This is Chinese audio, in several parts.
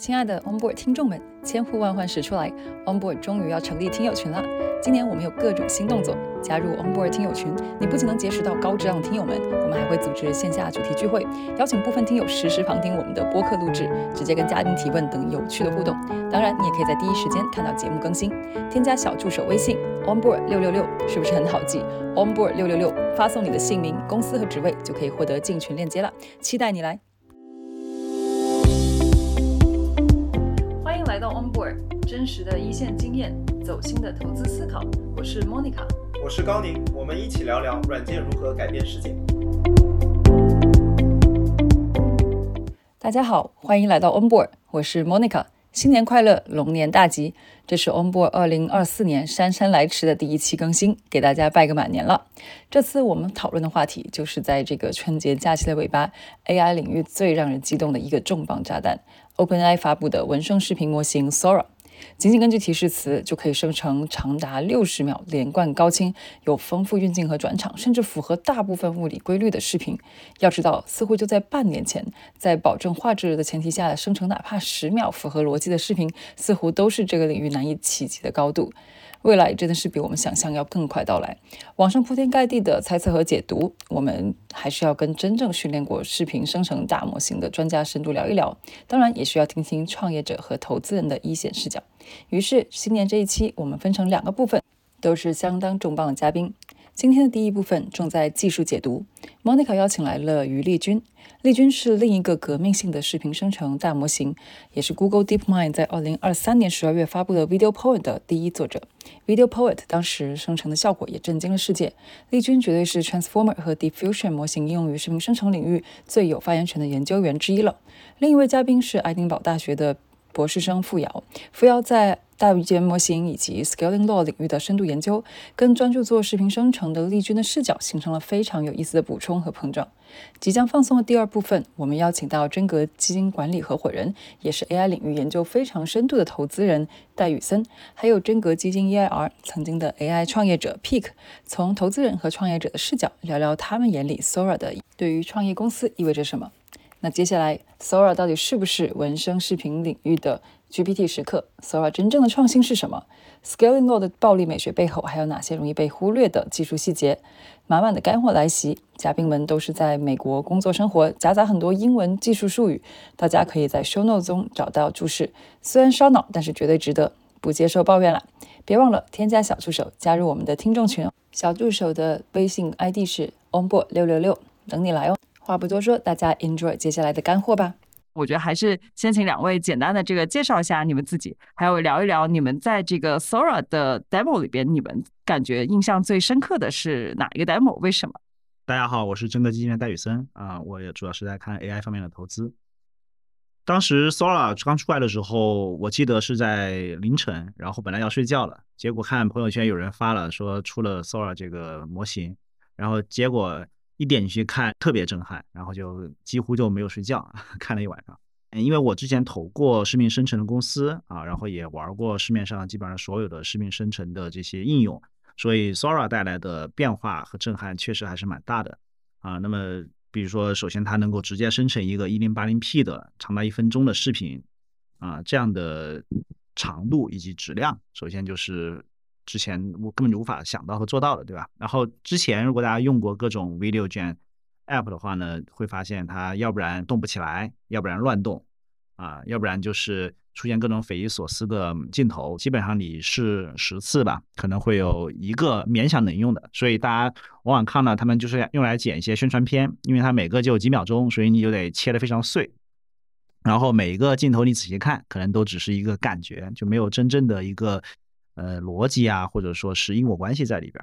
亲爱的 Onboard 听众们，千呼万唤始出来，Onboard 终于要成立听友群了。今年我们有各种新动作，加入 Onboard 听友群，你不仅能结识到高质量的听友们，我们还会组织线下主题聚会，邀请部分听友实时旁听我们的播客录制，直接跟嘉宾提问等有趣的互动。当然，你也可以在第一时间看到节目更新。添加小助手微信 Onboard 六六六，是不是很好记？Onboard 六六六，发送你的姓名、公司和职位，就可以获得进群链接了。期待你来！到 Onboard，真实的一线经验，走心的投资思考。我是 Monica。我是高宁，我们一起聊聊软件如何改变世界。大家好，欢迎来到 Onboard，我是 Monica。新年快乐，龙年大吉！这是 Onboard 二零二四年姗姗来迟的第一期更新，给大家拜个晚年了。这次我们讨论的话题就是在这个春节假期的尾巴，AI 领域最让人激动的一个重磅炸弹 ——OpenAI 发布的文生视频模型 Sora。仅仅根据提示词就可以生成长达六十秒、连贯高清、有丰富运镜和转场，甚至符合大部分物理规律的视频。要知道，似乎就在半年前，在保证画质的前提下生成哪怕十秒符合逻辑的视频，似乎都是这个领域难以企及的高度。未来真的是比我们想象要更快到来。网上铺天盖地的猜测和解读，我们还是要跟真正训练过视频生成大模型的专家深度聊一聊。当然，也需要听听创业者和投资人的一线视角。于是，新年这一期我们分成两个部分，都是相当重磅的嘉宾。今天的第一部分重在技术解读，Monica 邀请来了于丽君。丽君是另一个革命性的视频生成大模型，也是 Google DeepMind 在2023年12月发布的 Video Poet 的第一作者。Video Poet 当时生成的效果也震惊了世界。丽君绝对是 Transformer 和 Diffusion 模型应用于视频生成领域最有发言权的研究员之一了。另一位嘉宾是爱丁堡大学的博士生付瑶，付瑶在大语言模型以及 Scaling Law 领域的深度研究，跟专注做视频生成的丽君的视角形成了非常有意思的补充和碰撞。即将放送的第二部分，我们邀请到真格基金管理合伙人，也是 AI 领域研究非常深度的投资人戴宇森，还有真格基金 EIR 曾经的 AI 创业者 Peak，从投资人和创业者的视角聊聊他们眼里 Sora 的对于创业公司意味着什么。那接下来，Sora 到底是不是文生视频领域的？GPT 时刻，Sora 真正的创新是什么？Scaling Law 的暴力美学背后还有哪些容易被忽略的技术细节？满满的干货来袭，嘉宾们都是在美国工作生活，夹杂很多英文技术术语，大家可以在 Show Note 中找到注释。虽然烧脑，但是绝对值得，不接受抱怨了。别忘了添加小助手，加入我们的听众群哦。小助手的微信 ID 是 onboard 六六六，等你来哦。话不多说，大家 enjoy 接下来的干货吧。我觉得还是先请两位简单的这个介绍一下你们自己，还有聊一聊你们在这个 Sora 的 demo 里边，你们感觉印象最深刻的是哪一个 demo？为什么？大家好，我是真格基金的戴宇森啊，我也主要是在看 AI 方面的投资。当时 Sora 刚出来的时候，我记得是在凌晨，然后本来要睡觉了，结果看朋友圈有人发了说出了 Sora 这个模型，然后结果。一点进去看特别震撼，然后就几乎就没有睡觉，看了一晚上。因为我之前投过视频生成的公司啊，然后也玩过市面上基本上所有的视频生成的这些应用，所以 Sora 带来的变化和震撼确实还是蛮大的啊。那么，比如说，首先它能够直接生成一个 1080P 的长达一分钟的视频啊，这样的长度以及质量，首先就是。之前我根本就无法想到和做到的，对吧？然后之前如果大家用过各种 video gen app 的话呢，会发现它要不然动不起来，要不然乱动，啊，要不然就是出现各种匪夷所思的镜头。基本上你试十次吧，可能会有一个勉强能用的。所以大家往往看到他们就是用来剪一些宣传片，因为它每个就几秒钟，所以你就得切得非常碎。然后每一个镜头你仔细看，可能都只是一个感觉，就没有真正的一个。呃，逻辑啊，或者说是因果关系在里边，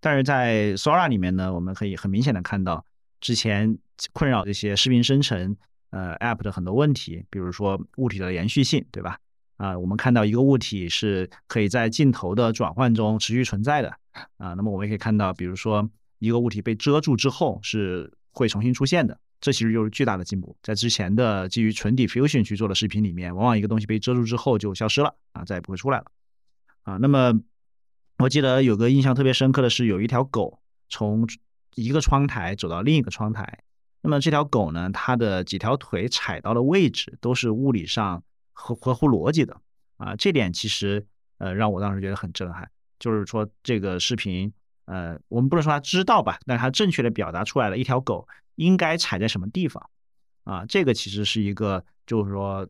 但是在 Sora 里面呢，我们可以很明显的看到之前困扰这些视频生成呃 App 的很多问题，比如说物体的延续性，对吧？啊，我们看到一个物体是可以在镜头的转换中持续存在的啊，那么我们也可以看到，比如说一个物体被遮住之后是会重新出现的，这其实就是巨大的进步。在之前的基于纯 Diffusion 去做的视频里面，往往一个东西被遮住之后就消失了啊，再也不会出来了。啊，那么我记得有个印象特别深刻的是，有一条狗从一个窗台走到另一个窗台。那么这条狗呢，它的几条腿踩到的位置都是物理上合合乎逻辑的啊，这点其实呃让我当时觉得很震撼，就是说这个视频呃我们不能说他知道吧，但它正确的表达出来了一条狗应该踩在什么地方啊，这个其实是一个就是说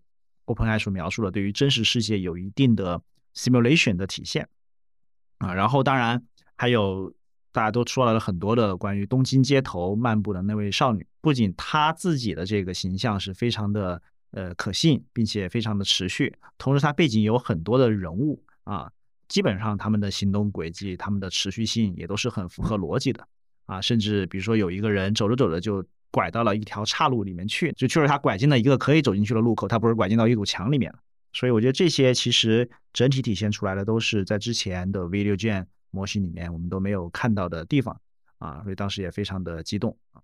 OpenAI 所描述的对于真实世界有一定的 simulation 的体现啊，然后当然还有。大家都说了很多的关于东京街头漫步的那位少女，不仅她自己的这个形象是非常的呃可信，并且非常的持续，同时她背景有很多的人物啊，基本上他们的行动轨迹、他们的持续性也都是很符合逻辑的啊，甚至比如说有一个人走着走着就拐到了一条岔路里面去，就确实他拐进了一个可以走进去的路口，他不是拐进到一堵墙里面了。所以我觉得这些其实整体体现出来的都是在之前的 Video Gen。模型里面我们都没有看到的地方啊，所以当时也非常的激动啊。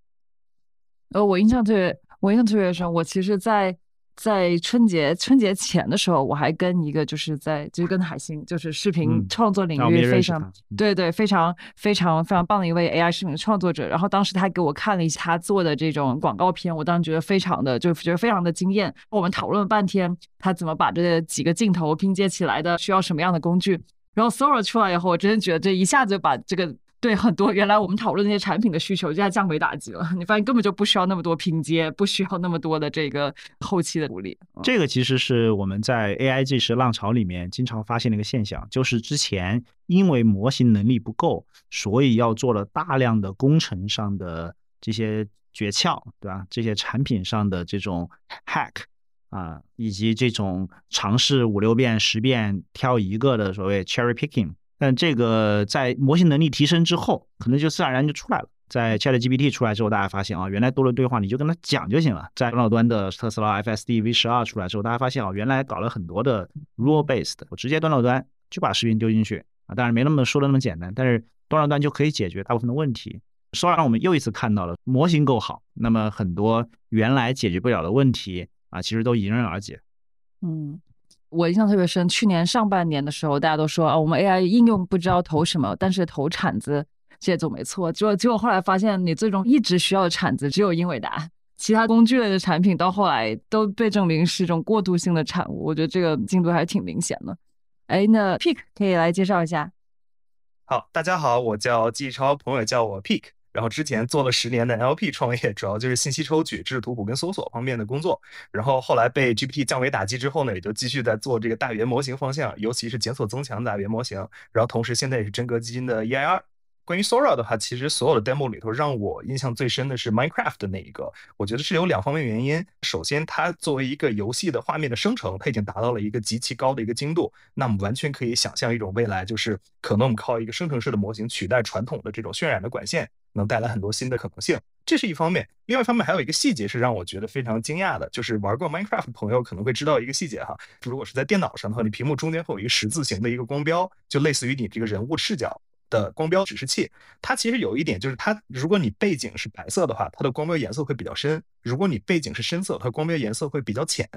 呃，我印象特别，我印象特别深。我其实，在在春节春节前的时候，我还跟一个就是在就是跟海星，就是视频创作领域非常对对非常非常非常棒的一位 AI 视频创作者。然后当时他给我看了一下他做的这种广告片，我当时觉得非常的就觉得非常的惊艳。我们讨论了半天，他怎么把这几个镜头拼接起来的，需要什么样的工具。然后 Sora 出来以后，我真的觉得这一下子就把这个对很多原来我们讨论那些产品的需求，就在降维打击了。你发现根本就不需要那么多拼接，不需要那么多的这个后期的处理。这个其实是我们在 AI 这时浪潮里面经常发现的一个现象，就是之前因为模型能力不够，所以要做了大量的工程上的这些诀窍，对吧？这些产品上的这种 hack。啊，以及这种尝试五六遍、十遍挑一个的所谓 cherry picking，但这个在模型能力提升之后，可能就自然而然就出来了。在 ChatGPT 出来之后，大家发现啊，原来多轮对话你就跟他讲就行了。在端到端的特斯拉 FSD V 十二出来之后，大家发现啊，原来搞了很多的 rule based，我直接端到端就把视频丢进去啊，当然没那么说的那么简单，但是端到端就可以解决大部分的问题。说让我们又一次看到了模型够好，那么很多原来解决不了的问题。啊，其实都迎刃而解。嗯，我印象特别深，去年上半年的时候，大家都说啊，我们 AI 应用不知道投什么，但是投铲子这总没错。结果结果后来发现，你最终一直需要的铲子只有英伟达，其他工具类的产品到后来都被证明是一种过渡性的产物。我觉得这个进度还是挺明显的。哎，那 Pick 可以来介绍一下。好，大家好，我叫季超，朋友叫我 Pick。然后之前做了十年的 LP 创业，主要就是信息抽取、知识图谱跟搜索方面的工作。然后后来被 GPT 降维打击之后呢，也就继续在做这个大语言模型方向，尤其是检索增强的大语言模型。然后同时现在也是真格基金的 EIR。关于 Sora 的话，其实所有的 demo 里头，让我印象最深的是 Minecraft 的那一个。我觉得是有两方面原因。首先，它作为一个游戏的画面的生成，它已经达到了一个极其高的一个精度。那么完全可以想象一种未来，就是可能我们靠一个生成式的模型取代传统的这种渲染的管线。能带来很多新的可能性，这是一方面。另外一方面还有一个细节是让我觉得非常惊讶的，就是玩过 Minecraft 的朋友可能会知道一个细节哈，如果是在电脑上的话，你屏幕中间会有一个十字形的一个光标，就类似于你这个人物视角的光标指示器。它其实有一点就是，它如果你背景是白色的话，它的光标颜色会比较深；如果你背景是深色，它光标颜色会比较浅。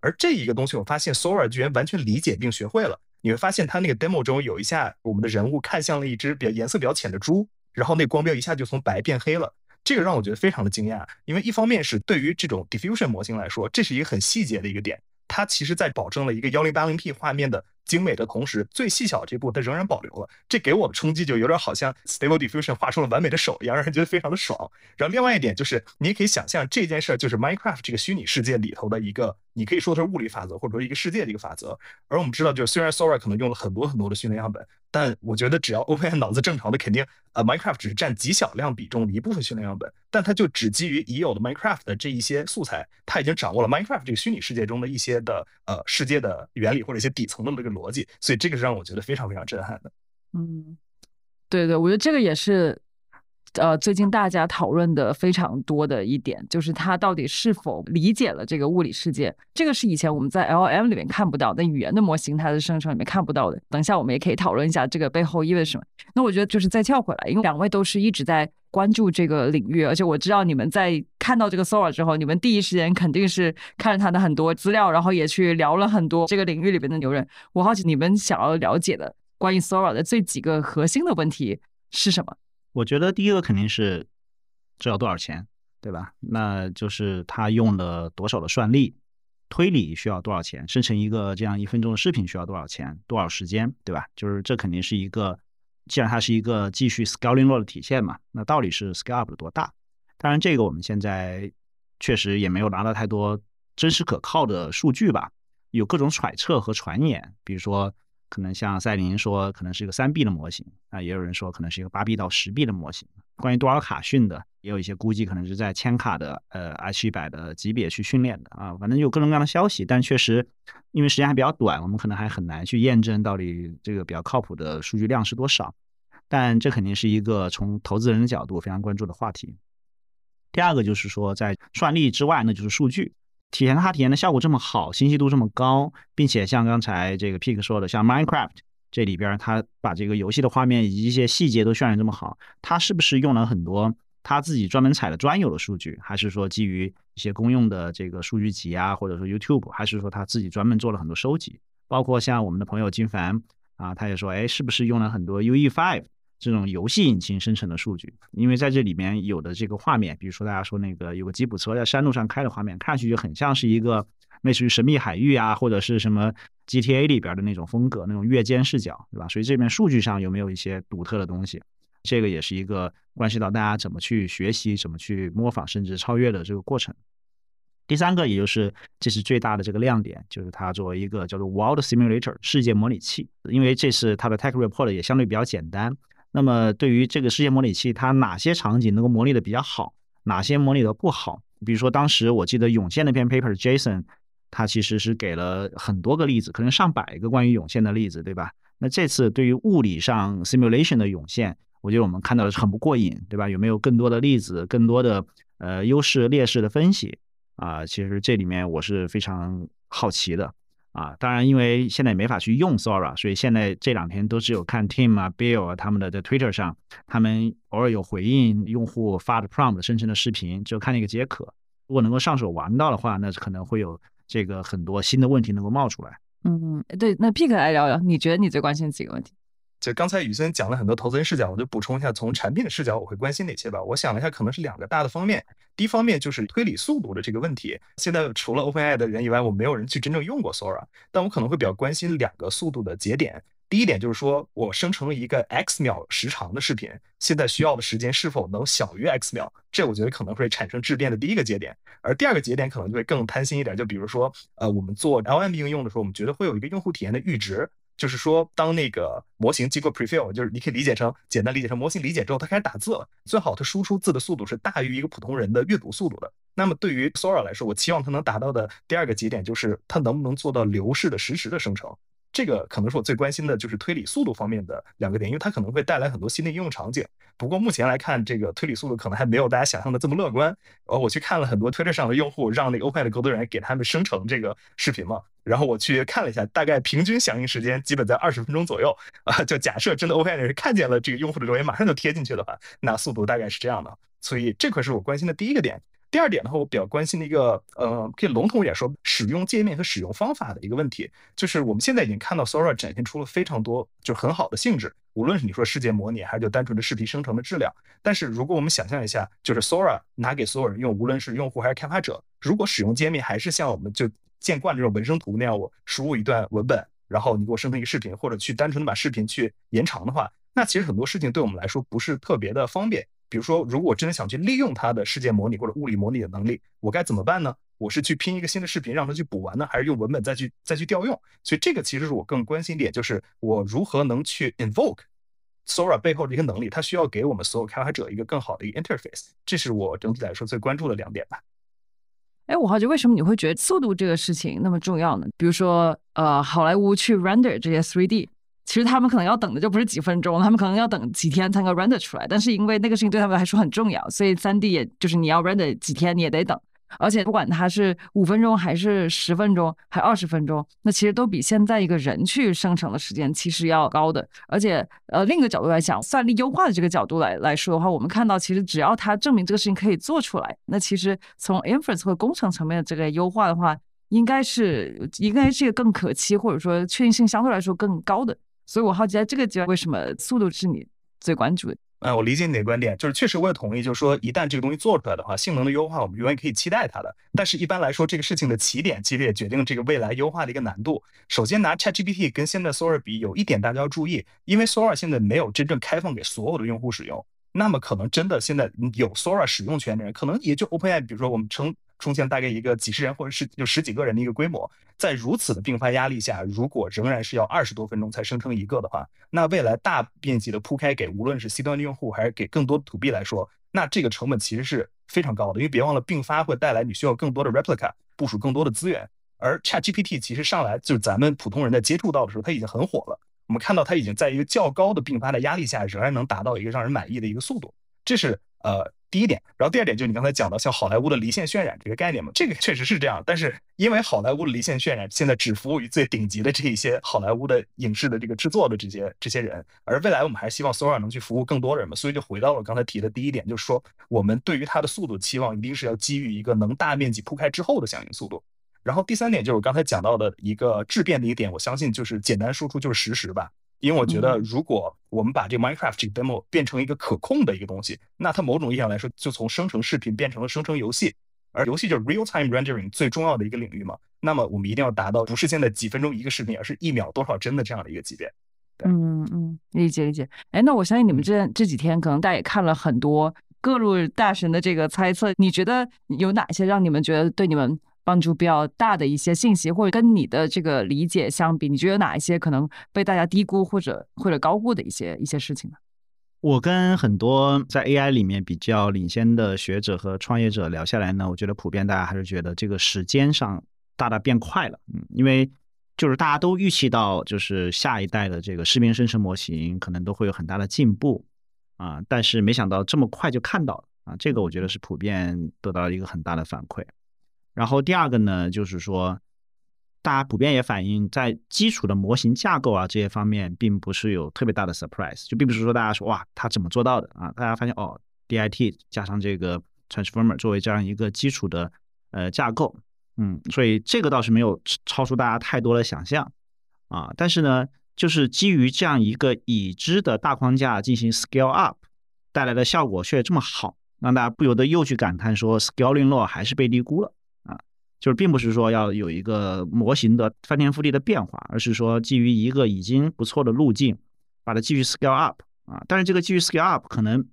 而这一个东西，我发现 Sora 居然完全理解并学会了。你会发现，它那个 demo 中有一下，我们的人物看向了一只比较颜色比较浅的猪。然后那光标一下就从白变黑了，这个让我觉得非常的惊讶，因为一方面是对于这种 diffusion 模型来说，这是一个很细节的一个点，它其实在保证了一个幺零八零 P 画面的。精美的同时，最细小这步它仍然保留了，这给我的冲击就有点好像 Stable Diffusion 画出了完美的手一样，让人觉得非常的爽。然后另外一点就是，你也可以想象这件事儿就是 Minecraft 这个虚拟世界里头的一个，你可以说它是物理法则，或者说一个世界的一个法则。而我们知道，就是虽然 Sora 可能用了很多很多的训练样本，但我觉得只要 OpenAI 脑子正常的，肯定呃 Minecraft 只是占极小量比重的一部分训练样本，但它就只基于已有的 Minecraft 的这一些素材，它已经掌握了 Minecraft 这个虚拟世界中的一些的呃世界的原理或者一些底层的这个逻辑，所以这个。是让我觉得非常非常震撼的。嗯，对对，我觉得这个也是，呃，最近大家讨论的非常多的一点，就是它到底是否理解了这个物理世界。这个是以前我们在 L M 里面看不到，的语言的模型它的生成里面看不到的。等一下我们也可以讨论一下这个背后意味什么。那我觉得就是再跳回来，因为两位都是一直在关注这个领域，而且我知道你们在看到这个 Sora 之后，你们第一时间肯定是看了他的很多资料，然后也去聊了很多这个领域里边的牛人。我好奇你们想要了解的关于 Sora 的这几个核心的问题是什么？我觉得第一个肯定是知道多少钱，对吧？那就是他用了多少的算力。推理需要多少钱，生成一个这样一分钟的视频需要多少钱，多少时间，对吧？就是这肯定是一个，既然它是一个继续 scaling 落的体现嘛，那到底是 scale up 的多大？当然，这个我们现在确实也没有拿到太多真实可靠的数据吧，有各种揣测和传言，比如说。可能像赛琳说，可能是一个三 B 的模型啊，也有人说可能是一个八 B 到十 B 的模型。关于多少卡训的，也有一些估计，可能是在千卡的呃 H 一百的级别去训练的啊。反正有各种各样的消息，但确实因为时间还比较短，我们可能还很难去验证到底这个比较靠谱的数据量是多少。但这肯定是一个从投资人的角度非常关注的话题。第二个就是说，在算力之外，那就是数据。体验它体验的效果这么好，清晰度这么高，并且像刚才这个 Pick 说的，像 Minecraft 这里边，它把这个游戏的画面以及一些细节都渲染这么好，它是不是用了很多他自己专门采的专有的数据，还是说基于一些公用的这个数据集啊，或者说 YouTube，还是说他自己专门做了很多收集？包括像我们的朋友金凡啊，他也说，哎，是不是用了很多 UE5？这种游戏引擎生成的数据，因为在这里面有的这个画面，比如说大家说那个有个吉普车在山路上开的画面，看上去就很像是一个类似于神秘海域啊，或者是什么 GTA 里边的那种风格，那种越肩视角，对吧？所以这边数据上有没有一些独特的东西？这个也是一个关系到大家怎么去学习、怎么去模仿，甚至超越的这个过程。第三个，也就是这是最大的这个亮点，就是它作为一个叫做 World Simulator 世界模拟器，因为这是它的 Tech Report 也相对比较简单。那么，对于这个世界模拟器，它哪些场景能够模拟的比较好，哪些模拟的不好？比如说，当时我记得涌现那篇 paper，Jason，他其实是给了很多个例子，可能上百个关于涌现的例子，对吧？那这次对于物理上 simulation 的涌现，我觉得我们看到的是很不过瘾，对吧？有没有更多的例子，更多的呃优势劣势的分析啊？其实这里面我是非常好奇的。啊，当然，因为现在也没法去用 Sora，所以现在这两天都只有看 Tim 啊、Bill 啊他们的在 Twitter 上，他们偶尔有回应用户发的 prompt 生成的视频，就看那个解渴。如果能够上手玩到的话，那可能会有这个很多新的问题能够冒出来。嗯，对，那 Pick 来聊聊，你觉得你最关心几个问题？就刚才宇森讲了很多投资人视角，我就补充一下，从产品的视角，我会关心哪些吧？我想了一下，可能是两个大的方面。第一方面就是推理速度的这个问题。现在除了 OpenAI 的人以外，我没有人去真正用过 Sora，但我可能会比较关心两个速度的节点。第一点就是说我生成了一个 X 秒时长的视频，现在需要的时间是否能小于 X 秒？这我觉得可能会产生质变的第一个节点。而第二个节点可能就会更贪心一点，就比如说，呃，我们做 LM 应用的时候，我们觉得会有一个用户体验的阈值。就是说，当那个模型经过 prefill，就是你可以理解成简单理解成模型理解之后，它开始打字了。最好它输出字的速度是大于一个普通人的阅读速度的。那么对于 Sora 来说，我期望它能达到的第二个节点就是它能不能做到流式的实时的生成。这个可能是我最关心的，就是推理速度方面的两个点，因为它可能会带来很多新的应用场景。不过目前来看，这个推理速度可能还没有大家想象的这么乐观。呃，我去看了很多 Twitter 上的用户，让那个 OpenAI 的工作人员给他们生成这个视频嘛，然后我去看了一下，大概平均响应时间基本在二十分钟左右。啊，就假设真的 OpenAI 人看见了这个用户的留言，马上就贴进去的话，那速度大概是这样的。所以这块是我关心的第一个点。第二点的话，我比较关心的一个，呃，可以笼统一点说，使用界面和使用方法的一个问题，就是我们现在已经看到 Sora 展现出了非常多就很好的性质，无论是你说世界模拟，还是就单纯的视频生成的质量。但是如果我们想象一下，就是 Sora 拿给所有人用，无论是用户还是开发者，如果使用界面还是像我们就见惯这种文生图那样，我输入一段文本，然后你给我生成一个视频，或者去单纯的把视频去延长的话，那其实很多事情对我们来说不是特别的方便。比如说，如果我真的想去利用它的世界模拟或者物理模拟的能力，我该怎么办呢？我是去拼一个新的视频让它去补完呢，还是用文本再去再去调用？所以这个其实是我更关心点，就是我如何能去 invoke Sora 背后的一个能力，它需要给我们所有开发者一个更好的一个 interface，这是我整体来说最关注的两点吧。哎，我好奇为什么你会觉得速度这个事情那么重要呢？比如说，呃，好莱坞去 render 这些 3D。其实他们可能要等的就不是几分钟，他们可能要等几天才能 render 出来。但是因为那个事情对他们来说很重要，所以三 D 也就是你要 render 几天你也得等。而且不管它是五分钟还是十分钟，还二十分钟，那其实都比现在一个人去生成的时间其实要高的。而且呃，另一个角度来讲，算力优化的这个角度来来说的话，我们看到其实只要它证明这个事情可以做出来，那其实从 inference 和工程层面的这个优化的话，应该是应该是一个更可期或者说确定性相对来说更高的。所以我好奇，在这个阶段，为什么速度是你最关注的？嗯，我理解你的观点，就是确实我也同意，就是说一旦这个东西做出来的话，性能的优化我们永远可以期待它的。但是一般来说，这个事情的起点其实也决定这个未来优化的一个难度。首先拿 ChatGPT 跟现在 Sora 比，有一点大家要注意，因为 Sora 现在没有真正开放给所有的用户使用，那么可能真的现在有 Sora 使用权的人，可能也就 OpenAI，比如说我们称。出现大概一个几十人或者是就十几个人的一个规模，在如此的并发压力下，如果仍然是要二十多分钟才生成一个的话，那未来大面积的铺开给无论是 C 端的用户还是给更多的 To B 来说，那这个成本其实是非常高的。因为别忘了并发会带来你需要更多的 replica 部署更多的资源，而 Chat GPT 其实上来就是咱们普通人在接触到的时候，它已经很火了。我们看到它已经在一个较高的并发的压力下，仍然能达到一个让人满意的一个速度，这是呃。第一点，然后第二点就是你刚才讲到像好莱坞的离线渲染这个概念嘛，这个确实是这样。但是因为好莱坞的离线渲染现在只服务于最顶级的这一些好莱坞的影视的这个制作的这些这些人，而未来我们还是希望 Sora 能去服务更多人嘛，所以就回到了刚才提的第一点，就是说我们对于它的速度期望一定是要基于一个能大面积铺开之后的响应速度。然后第三点就是我刚才讲到的一个质变的一点，我相信就是简单输出就是实时吧。因为我觉得，如果我们把这个 Minecraft 这个 demo 变成一个可控的一个东西，那它某种意义上来说，就从生成视频变成了生成游戏，而游戏就是 real time rendering 最重要的一个领域嘛。那么我们一定要达到不是现在几分钟一个视频，而是一秒多少帧的这样的一个级别。嗯嗯，理解理解。哎，那我相信你们这这几天可能大家也看了很多各路大神的这个猜测，你觉得有哪些让你们觉得对你们？帮助比较大的一些信息，或者跟你的这个理解相比，你觉得有哪一些可能被大家低估或者或者高估的一些一些事情呢？我跟很多在 AI 里面比较领先的学者和创业者聊下来呢，我觉得普遍大家还是觉得这个时间上大大变快了。嗯，因为就是大家都预期到，就是下一代的这个视频生成模型可能都会有很大的进步啊，但是没想到这么快就看到了啊，这个我觉得是普遍得到一个很大的反馈。然后第二个呢，就是说，大家普遍也反映，在基础的模型架构啊这些方面，并不是有特别大的 surprise，就并不是说大家说哇，他怎么做到的啊？大家发现哦，DIT 加上这个 transformer 作为这样一个基础的呃架构，嗯，所以这个倒是没有超出大家太多的想象啊。但是呢，就是基于这样一个已知的大框架进行 scale up 带来的效果却这么好，让大家不由得又去感叹说，scaling law 还是被低估了。就是并不是说要有一个模型的翻天覆地的变化，而是说基于一个已经不错的路径，把它继续 scale up 啊。但是这个继续 scale up 可能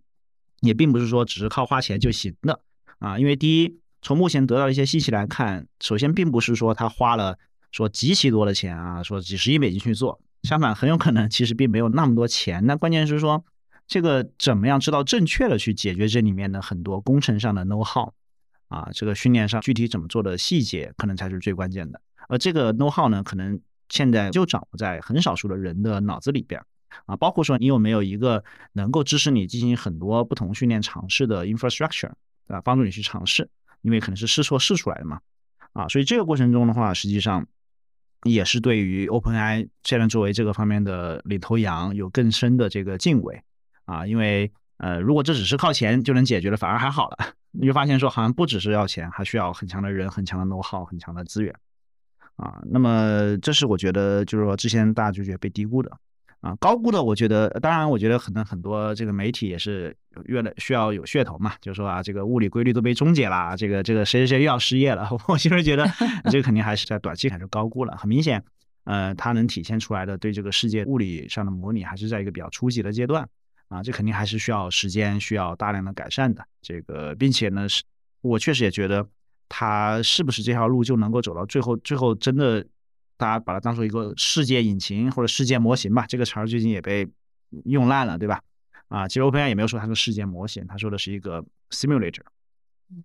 也并不是说只是靠花钱就行的啊。因为第一，从目前得到一些信息来看，首先并不是说他花了说极其多的钱啊，说几十亿美金去做，相反很有可能其实并没有那么多钱。那关键是说这个怎么样知道正确的去解决这里面的很多工程上的 know how。啊，这个训练上具体怎么做的细节，可能才是最关键的。而这个 know how 呢，可能现在就掌握在很少数的人的脑子里边啊。包括说你有没有一个能够支持你进行很多不同训练尝试的 infrastructure，对吧？帮助你去尝试，因为可能是试错试出来的嘛。啊，所以这个过程中的话，实际上也是对于 OpenAI 现在作为这个方面的领头羊有更深的这个敬畏啊。因为呃，如果这只是靠钱就能解决的，反而还好了。你就发现说，好像不只是要钱，还需要很强的人、很强的 know how、很强的资源啊。那么，这是我觉得就是说之前大家就觉得被低估的啊，高估的。我觉得，当然，我觉得可能很多这个媒体也是越来需要有噱头嘛，就是说啊，这个物理规律都被终结了，这个这个谁谁谁又要失业了。我其实觉得这个肯定还是在短期还是高估了。很明显，呃，它能体现出来的对这个世界物理上的模拟还是在一个比较初级的阶段。啊，这肯定还是需要时间，需要大量的改善的。这个，并且呢，是我确实也觉得，它是不是这条路就能够走到最后？最后真的，大家把它当做一个世界引擎或者世界模型吧，这个词儿最近也被用烂了，对吧？啊，其实 OpenAI 也没有说它是世界模型，他说的是一个 simulator，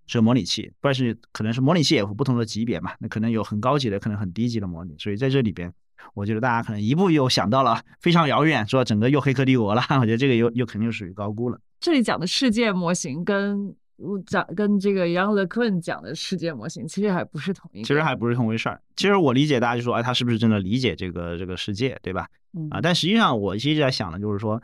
是模拟器，但是可能是模拟器也有不同的级别嘛，那可能有很高级的，可能很低级的模拟，所以在这里边。我觉得大家可能一步又想到了非常遥远，说整个又黑客帝国了。我觉得这个又又肯定属于高估了。这里讲的世界模型跟讲跟这个 Young LeCun 讲的世界模型其实还不是同一，其实还不是同回事儿。其实我理解大家就说，哎，他是不是真的理解这个这个世界，对吧？啊，但实际上我一直在想的就是说，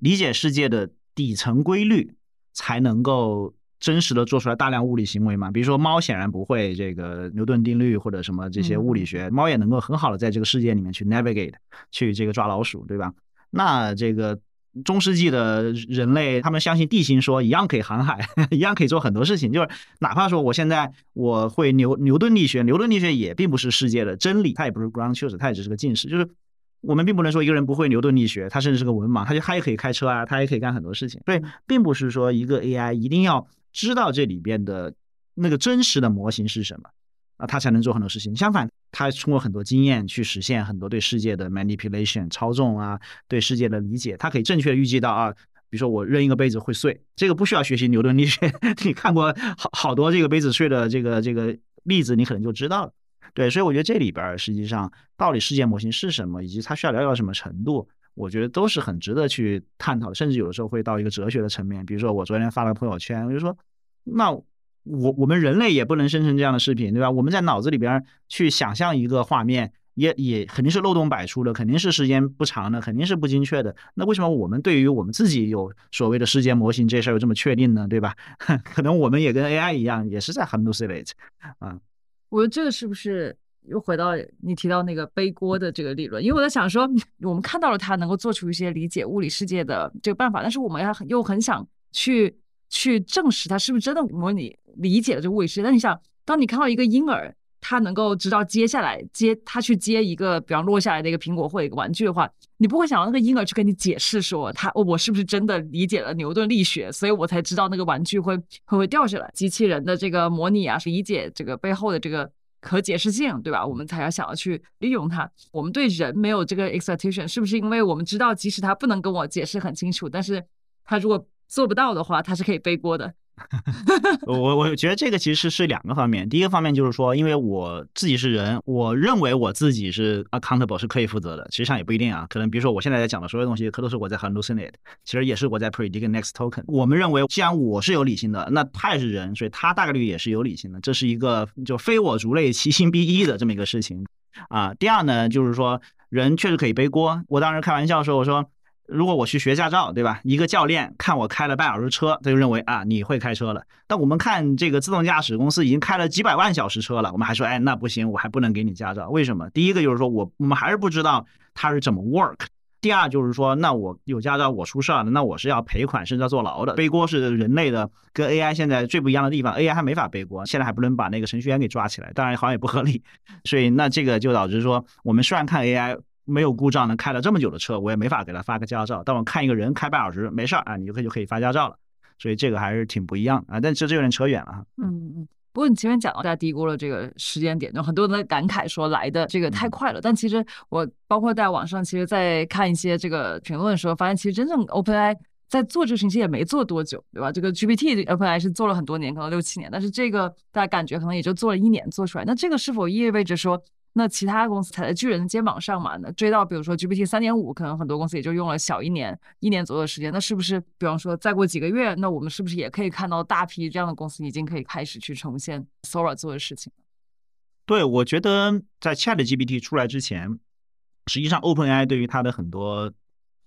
理解世界的底层规律才能够。真实的做出来大量物理行为嘛？比如说猫显然不会这个牛顿定律或者什么这些物理学，猫也能够很好的在这个世界里面去 navigate，去这个抓老鼠，对吧？那这个中世纪的人类，他们相信地心说一样可以航海，一样可以做很多事情。就是哪怕说我现在我会牛牛顿力学，牛顿力学也并不是世界的真理，它也不是 ground truth，它也只是个近视。就是我们并不能说一个人不会牛顿力学，他甚至是个文盲，他就他也可以开车啊，他也可以干很多事情。所以并不是说一个 AI 一定要知道这里边的那个真实的模型是什么。啊，他才能做很多事情。相反，他通过很多经验去实现很多对世界的 manipulation 操纵啊，对世界的理解。他可以正确预计到啊，比如说我扔一个杯子会碎，这个不需要学习牛顿力学，你看过好好多这个杯子碎的这个这个例子，你可能就知道了。对，所以我觉得这里边实际上到底世界模型是什么，以及它需要了解到什么程度，我觉得都是很值得去探讨。甚至有的时候会到一个哲学的层面。比如说我昨天发了个朋友圈，我就说那。我我们人类也不能生成这样的视频，对吧？我们在脑子里边去想象一个画面，也也肯定是漏洞百出的，肯定是时间不长的，肯定是不精确的。那为什么我们对于我们自己有所谓的世界模型这事儿又这么确定呢？对吧？可能我们也跟 AI 一样，也是在 hallucinate 啊。我觉得这个是不是又回到你提到那个背锅的这个理论？因为我在想说，我们看到了它能够做出一些理解物理世界的这个办法，但是我们要又很想去。去证实他是不是真的模拟理解了这个物理世界。但你想，当你看到一个婴儿，他能够知道接下来接他去接一个，比方落下来的一个苹果或一个玩具的话，你不会想到那个婴儿去跟你解释说他我是不是真的理解了牛顿力学，所以我才知道那个玩具会会不会掉下来。机器人的这个模拟啊，理解这个背后的这个可解释性，对吧？我们才要想要去利用它。我们对人没有这个 expectation，是不是因为我们知道，即使他不能跟我解释很清楚，但是他如果做不到的话，他是可以背锅的。我我觉得这个其实是两个方面。第一个方面就是说，因为我自己是人，我认为我自己是 accountable，是可以负责的。实际上也不一定啊，可能比如说我现在在讲的所有东西，可都是我在 hallucinate，其实也是我在 predict next token。我们认为，既然我是有理性的，那他也是人，所以他大概率也是有理性的。这是一个就非我族类，其心必异的这么一个事情啊。第二呢，就是说人确实可以背锅。我当时开玩笑说，我说。如果我去学驾照，对吧？一个教练看我开了半小时车，他就认为啊，你会开车了。但我们看这个自动驾驶公司已经开了几百万小时车了，我们还说，哎，那不行，我还不能给你驾照。为什么？第一个就是说我我们还是不知道它是怎么 work。第二就是说，那我有驾照，我出事了，那我是要赔款，甚至要坐牢的。背锅是人类的，跟 AI 现在最不一样的地方，AI 还没法背锅，现在还不能把那个程序员给抓起来，当然好像也不合理。所以那这个就导致说，我们虽然看 AI。没有故障的开了这么久的车，我也没法给他发个驾照。但我看一个人开半小时没事儿啊，你就可以就可以发驾照了。所以这个还是挺不一样啊。但这这有点扯远了。哈。嗯。嗯。不过你前面讲到，大家低估了这个时间点，就很多人在感慨说来的这个太快了。但其实我包括在网上，其实在看一些这个评论的时候，发现其实真正 OpenAI 在做这个事情也没做多久，对吧？这个 GPT OpenAI 是做了很多年，可能六七年，但是这个大家感觉可能也就做了一年做出来。那这个是否意味着说？那其他公司踩在巨人的肩膀上嘛？那追到比如说 GPT 三点五，可能很多公司也就用了小一年、一年左右的时间。那是不是，比方说再过几个月，那我们是不是也可以看到大批这样的公司已经可以开始去重现 Sora 做的事情？对，我觉得在 Chat GPT 出来之前，实际上 OpenAI 对于它的很多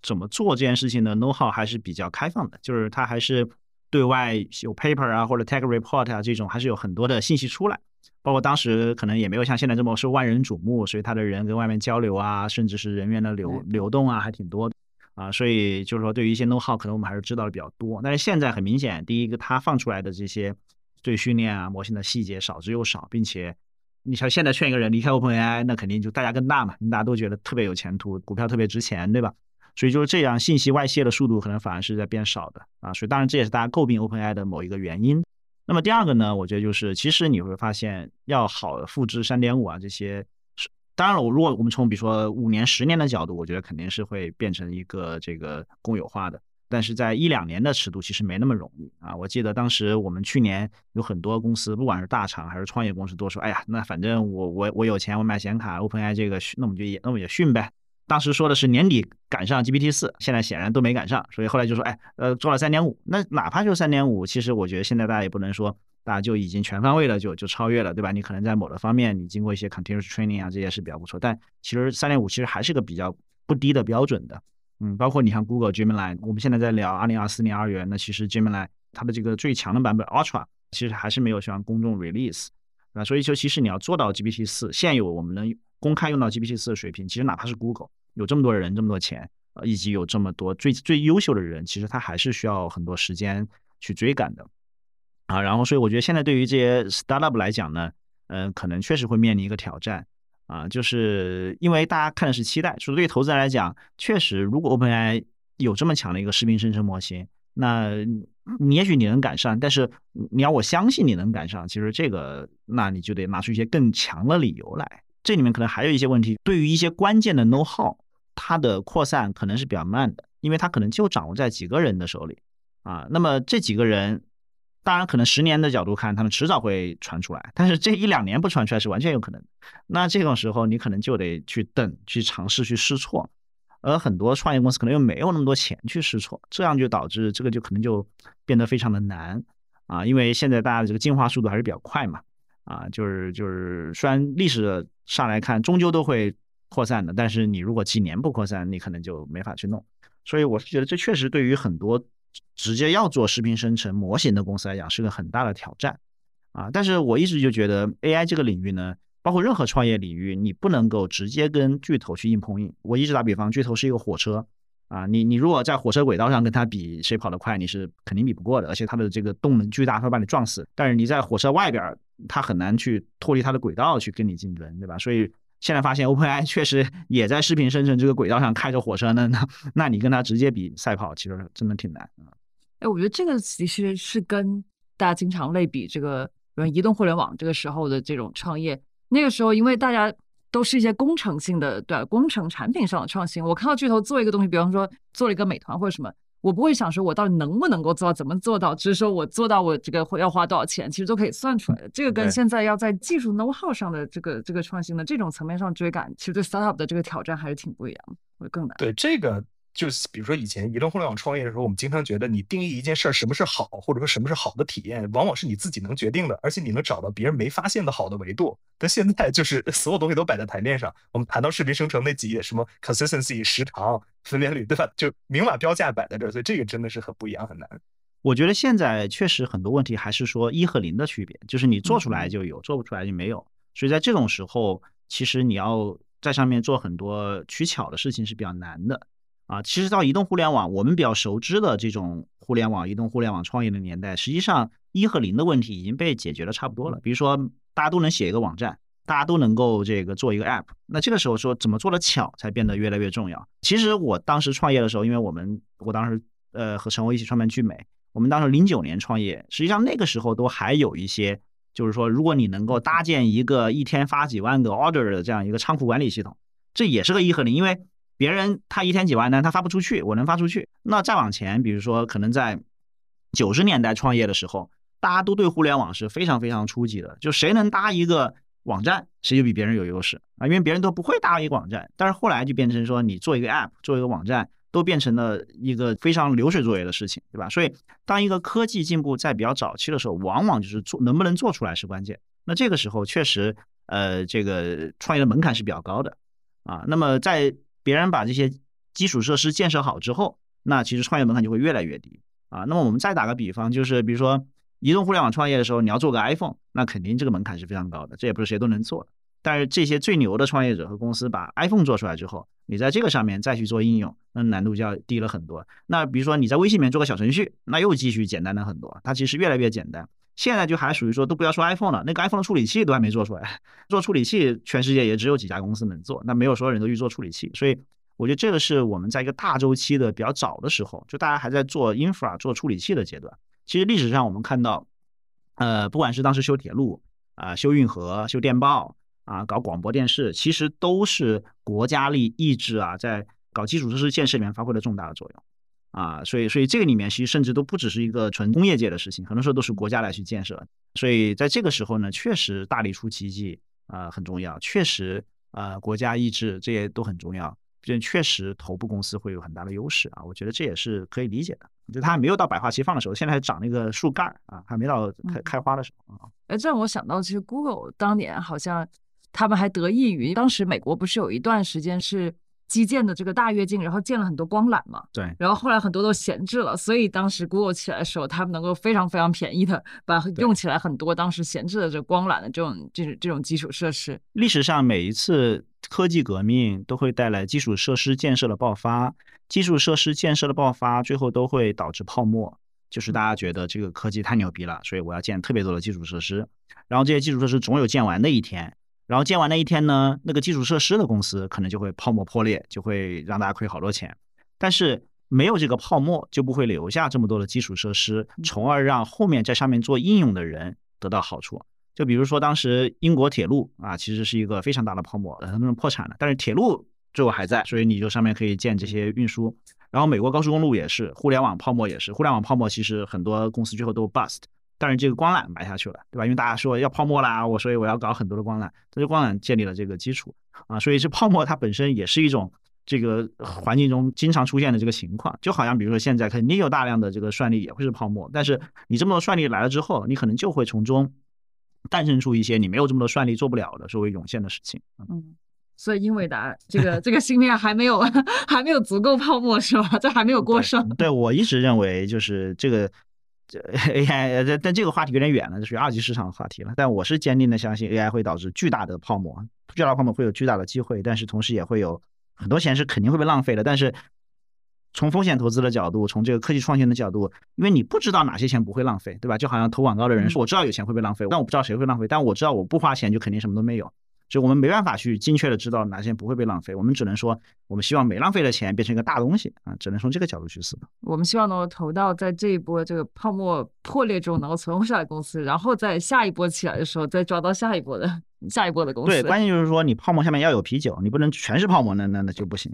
怎么做这件事情的 know how 还是比较开放的，就是它还是对外有 paper 啊或者 tech report 啊这种，还是有很多的信息出来。包括当时可能也没有像现在这么受万人瞩目，所以他的人跟外面交流啊，甚至是人员的流流动啊，还挺多的啊。所以就是说，对于一些 know how，可能我们还是知道的比较多。但是现在很明显，第一个他放出来的这些对训练啊模型的细节少之又少，并且你像现在劝一个人离开 OpenAI，那肯定就代价更大嘛，大家都觉得特别有前途，股票特别值钱，对吧？所以就是这样，信息外泄的速度可能反而是在变少的啊。所以当然这也是大家诟病 OpenAI 的某一个原因。那么第二个呢，我觉得就是其实你会发现，要好复制三点五啊这些，当然了，我如果我们从比如说五年、十年的角度，我觉得肯定是会变成一个这个公有化的。但是在一两年的尺度，其实没那么容易啊。我记得当时我们去年有很多公司，不管是大厂还是创业公司，都说：“哎呀，那反正我我我有钱，我买显卡，OpenAI 这个，那我们就也那我们也训呗。”当时说的是年底赶上 GPT 四，现在显然都没赶上，所以后来就说，哎，呃，做了三点五，那哪怕就三点五，其实我觉得现在大家也不能说大家就已经全方位的就就超越了，对吧？你可能在某个方面你经过一些 continuous training 啊，这些是比较不错，但其实三点五其实还是个比较不低的标准的，嗯，包括你看 Google Gemini，我们现在在聊二零二四年二月，那其实 Gemini 它的这个最强的版本 Ultra 其实还是没有向公众 release，啊，所以说其实你要做到 GPT 四，现有我们能公开用到 GPT 四的水平，其实哪怕是 Google。有这么多人，这么多钱呃，以及有这么多最最优秀的人，其实他还是需要很多时间去追赶的。啊，然后所以我觉得现在对于这些 startup 来讲呢，嗯，可能确实会面临一个挑战。啊，就是因为大家看的是期待，所以对投资人来讲，确实如果 OpenAI 有这么强的一个视频生成模型，那你也许你能赶上，但是你要我相信你能赶上，其实这个那你就得拿出一些更强的理由来。这里面可能还有一些问题，对于一些关键的 know how，它的扩散可能是比较慢的，因为它可能就掌握在几个人的手里啊。那么这几个人。当然，可能十年的角度看，他们迟早会传出来，但是这一两年不传出来是完全有可能。那这种时候，你可能就得去等，去尝试，去试错。而很多创业公司可能又没有那么多钱去试错，这样就导致这个就可能就变得非常的难啊。因为现在大家的这个进化速度还是比较快嘛，啊，就是就是，虽然历史上来看终究都会扩散的，但是你如果几年不扩散，你可能就没法去弄。所以我是觉得这确实对于很多。直接要做视频生成模型的公司来讲是个很大的挑战，啊，但是我一直就觉得 AI 这个领域呢，包括任何创业领域，你不能够直接跟巨头去硬碰硬。我一直打比方，巨头是一个火车，啊，你你如果在火车轨道上跟它比谁跑得快，你是肯定比不过的，而且它的这个动能巨大，它会把你撞死。但是你在火车外边，它很难去脱离它的轨道去跟你竞争，对吧？所以。现在发现，OpenAI 确实也在视频生成这个轨道上开着火车呢。那，那你跟他直接比赛跑，其实真的挺难。哎，我觉得这个其实是跟大家经常类比这个，比如移动互联网这个时候的这种创业。那个时候，因为大家都是一些工程性的，对工程产品上的创新。我看到巨头做一个东西，比方说做了一个美团或者什么。我不会想说，我到底能不能够做到，怎么做到，只是说我做到，我这个要花多少钱，其实都可以算出来的。这个跟现在要在技术 know how 上的这个这个创新的这种层面上追赶，其实对 startup 的这个挑战还是挺不一样的，会更难。对这个。就是比如说以前移动互联网创业的时候，我们经常觉得你定义一件事儿什么是好，或者说什么是好的体验，往往是你自己能决定的，而且你能找到别人没发现的好的维度。但现在就是 所有东西都摆在台面上，我们谈到视频生成那几页，什么 consistency 时长、分辨率，对吧？就明码标价摆在这儿，所以这个真的是很不一样，很难。我觉得现在确实很多问题还是说一和零的区别，就是你做出来就有，做不出来就没有。所以在这种时候，其实你要在上面做很多取巧的事情是比较难的。啊，其实到移动互联网，我们比较熟知的这种互联网、移动互联网创业的年代，实际上一和零的问题已经被解决的差不多了。比如说，大家都能写一个网站，大家都能够这个做一个 app，那这个时候说怎么做的巧才变得越来越重要。其实我当时创业的时候，因为我们我当时呃和陈欧一起创办聚美，我们当时零九年创业，实际上那个时候都还有一些，就是说如果你能够搭建一个一天发几万个 order 的这样一个仓库管理系统，这也是个一和零，因为。别人他一天几万单，他发不出去，我能发出去。那再往前，比如说可能在九十年代创业的时候，大家都对互联网是非常非常初级的，就谁能搭一个网站，谁就比别人有优势啊，因为别人都不会搭一个网站。但是后来就变成说，你做一个 app，做一个网站，都变成了一个非常流水作业的事情，对吧？所以当一个科技进步在比较早期的时候，往往就是做能不能做出来是关键。那这个时候确实，呃，这个创业的门槛是比较高的啊。那么在别人把这些基础设施建设好之后，那其实创业门槛就会越来越低啊。那么我们再打个比方，就是比如说移动互联网创业的时候，你要做个 iPhone，那肯定这个门槛是非常高的，这也不是谁都能做的。但是这些最牛的创业者和公司把 iPhone 做出来之后，你在这个上面再去做应用，那难度就要低了很多。那比如说你在微信里面做个小程序，那又继续简单的很多，它其实越来越简单。现在就还属于说，都不要说 iPhone 了，那个 iPhone 的处理器都还没做出来，做处理器全世界也只有几家公司能做，那没有所有人都去做处理器，所以。我觉得这个是我们在一个大周期的比较早的时候，就大家还在做 infra 做处理器的阶段。其实历史上我们看到，呃，不管是当时修铁路啊、修运河、修电报啊、搞广播电视，其实都是国家力意志啊，在搞基础设施建设里面发挥了重大的作用啊。所以，所以这个里面其实甚至都不只是一个纯工业界的事情，很多时候都是国家来去建设。所以在这个时候呢，确实大力出奇迹啊很重要，确实啊国家意志这些都很重要。这确实，头部公司会有很大的优势啊，我觉得这也是可以理解的。就它还没有到百花齐放的时候，现在还长那个树干儿啊，还没到开开花的时候啊。哎，这让我想到，其实 Google 当年好像他们还得益于当时美国不是有一段时间是基建的这个大跃进，然后建了很多光缆嘛。对。然后后来很多都闲置了，所以当时 Google 起来的时候，他们能够非常非常便宜的把用起来很多当时闲置的这光缆的这种这种这种基础设施。历史上每一次科技革命都会带来基础设施建设的爆发，基础设施建设的爆发最后都会导致泡沫，就是大家觉得这个科技太牛逼了，所以我要建特别多的基础设施，然后这些基础设施总有建完的一天。然后建完那一天呢，那个基础设施的公司可能就会泡沫破裂，就会让大家亏好多钱。但是没有这个泡沫，就不会留下这么多的基础设施，从而让后面在上面做应用的人得到好处。就比如说当时英国铁路啊，其实是一个非常大的泡沫，他们破产了。但是铁路最后还在，所以你就上面可以建这些运输。然后美国高速公路也是，互联网泡沫也是，互联网泡沫其实很多公司最后都 bust。但是这个光缆埋下去了，对吧？因为大家说要泡沫啦，我所以我要搞很多的光缆，这就光缆建立了这个基础啊。所以这泡沫它本身也是一种这个环境中经常出现的这个情况，就好像比如说现在肯定有大量的这个算力也会是泡沫，但是你这么多算力来了之后，你可能就会从中诞生出一些你没有这么多算力做不了的所谓涌现的事情。嗯，所以英伟达这个这个芯片还没有 还没有足够泡沫是吧？这还没有过剩。对我一直认为就是这个。这 AI，但但这个话题有点远了，这属于二级市场的话题了。但我是坚定的相信 AI 会导致巨大的泡沫，巨大泡沫会有巨大的机会，但是同时也会有很多钱是肯定会被浪费的。但是从风险投资的角度，从这个科技创新的角度，因为你不知道哪些钱不会浪费，对吧？就好像投广告的人说，我知道有钱会被浪费，但我不知道谁会浪费，但我知道我不花钱就肯定什么都没有。所以我们没办法去精确的知道哪些不会被浪费，我们只能说，我们希望没浪费的钱变成一个大东西啊，只能从这个角度去思考。我们希望能够投到在这一波这个泡沫破裂中能够存活下来公司，然后在下一波起来的时候再抓到下一波的下一波的公司。对，关键就是说你泡沫下面要有啤酒，你不能全是泡沫，那那那就不行。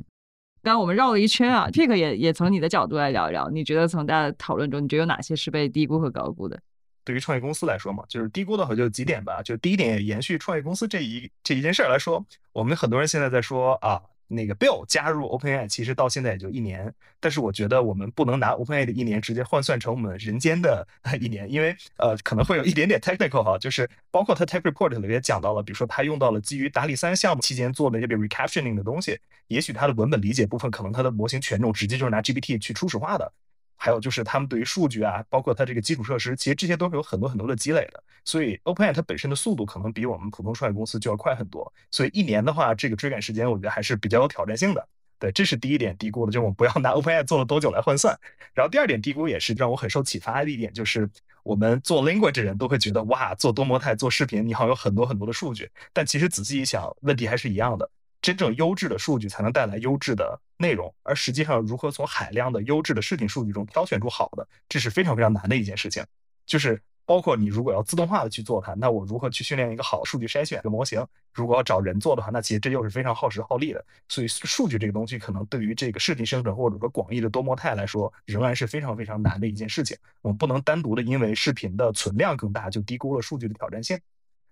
刚刚我们绕了一圈啊，Pick 也也从你的角度来聊一聊，你觉得从大家讨论中，你觉得有哪些是被低估和高估的？对于创业公司来说嘛，就是低估的话就几点吧。就第一点，延续创业公司这一这一件事儿来说，我们很多人现在在说啊，那个 Bill 加入 OpenAI，其实到现在也就一年。但是我觉得我们不能拿 OpenAI 的一年直接换算成我们人间的一年，因为呃可能会有一点点 technical 哈，就是包括他 tech report 里也讲到了，比如说他用到了基于达里三项目期间做的那些 recaptioning 的东西，也许他的文本理解部分可能他的模型权重直接就是拿 GPT 去初始化的。还有就是他们对于数据啊，包括它这个基础设施，其实这些都是有很多很多的积累的。所以 OpenAI 它本身的速度可能比我们普通创业公司就要快很多。所以一年的话，这个追赶时间我觉得还是比较有挑战性的。对，这是第一点低估的，就是我们不要拿 OpenAI 做了多久来换算。然后第二点低估也是让我很受启发的一点，就是我们做 language 的人都会觉得哇，做多模态、做视频，你好像有很多很多的数据。但其实仔细一想，问题还是一样的。真正优质的数据才能带来优质的内容，而实际上如何从海量的优质的视频数据中挑选出好的，这是非常非常难的一件事情。就是包括你如果要自动化的去做它，那我如何去训练一个好数据筛选的模型？如果要找人做的话，那其实这又是非常耗时耗力的。所以数据这个东西，可能对于这个视频生成或者说广义的多模态来说，仍然是非常非常难的一件事情。我们不能单独的因为视频的存量更大，就低估了数据的挑战性。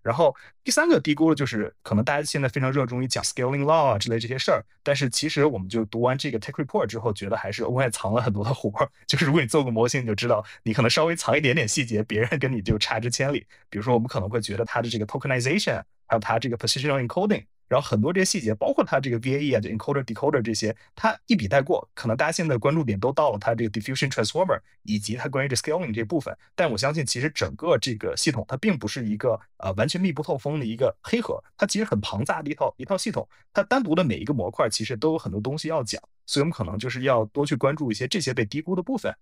然后第三个低估的，就是可能大家现在非常热衷于讲 scaling law 啊之类这些事儿，但是其实我们就读完这个 tech report 之后，觉得还是额外藏了很多的活儿。就是如果你做个模型，你就知道，你可能稍微藏一点点细节，别人跟你就差之千里。比如说，我们可能会觉得它的这个 tokenization，还有它这个 positional encoding。然后很多这些细节，包括它这个 VAE 啊，就 encoder decoder 这些，它一笔带过。可能大家现在关注点都到了它这个 diffusion transformer 以及它关于这 scaling 这部分。但我相信，其实整个这个系统它并不是一个呃完全密不透风的一个黑盒，它其实很庞杂的一套一套系统。它单独的每一个模块其实都有很多东西要讲，所以我们可能就是要多去关注一些这些被低估的部分。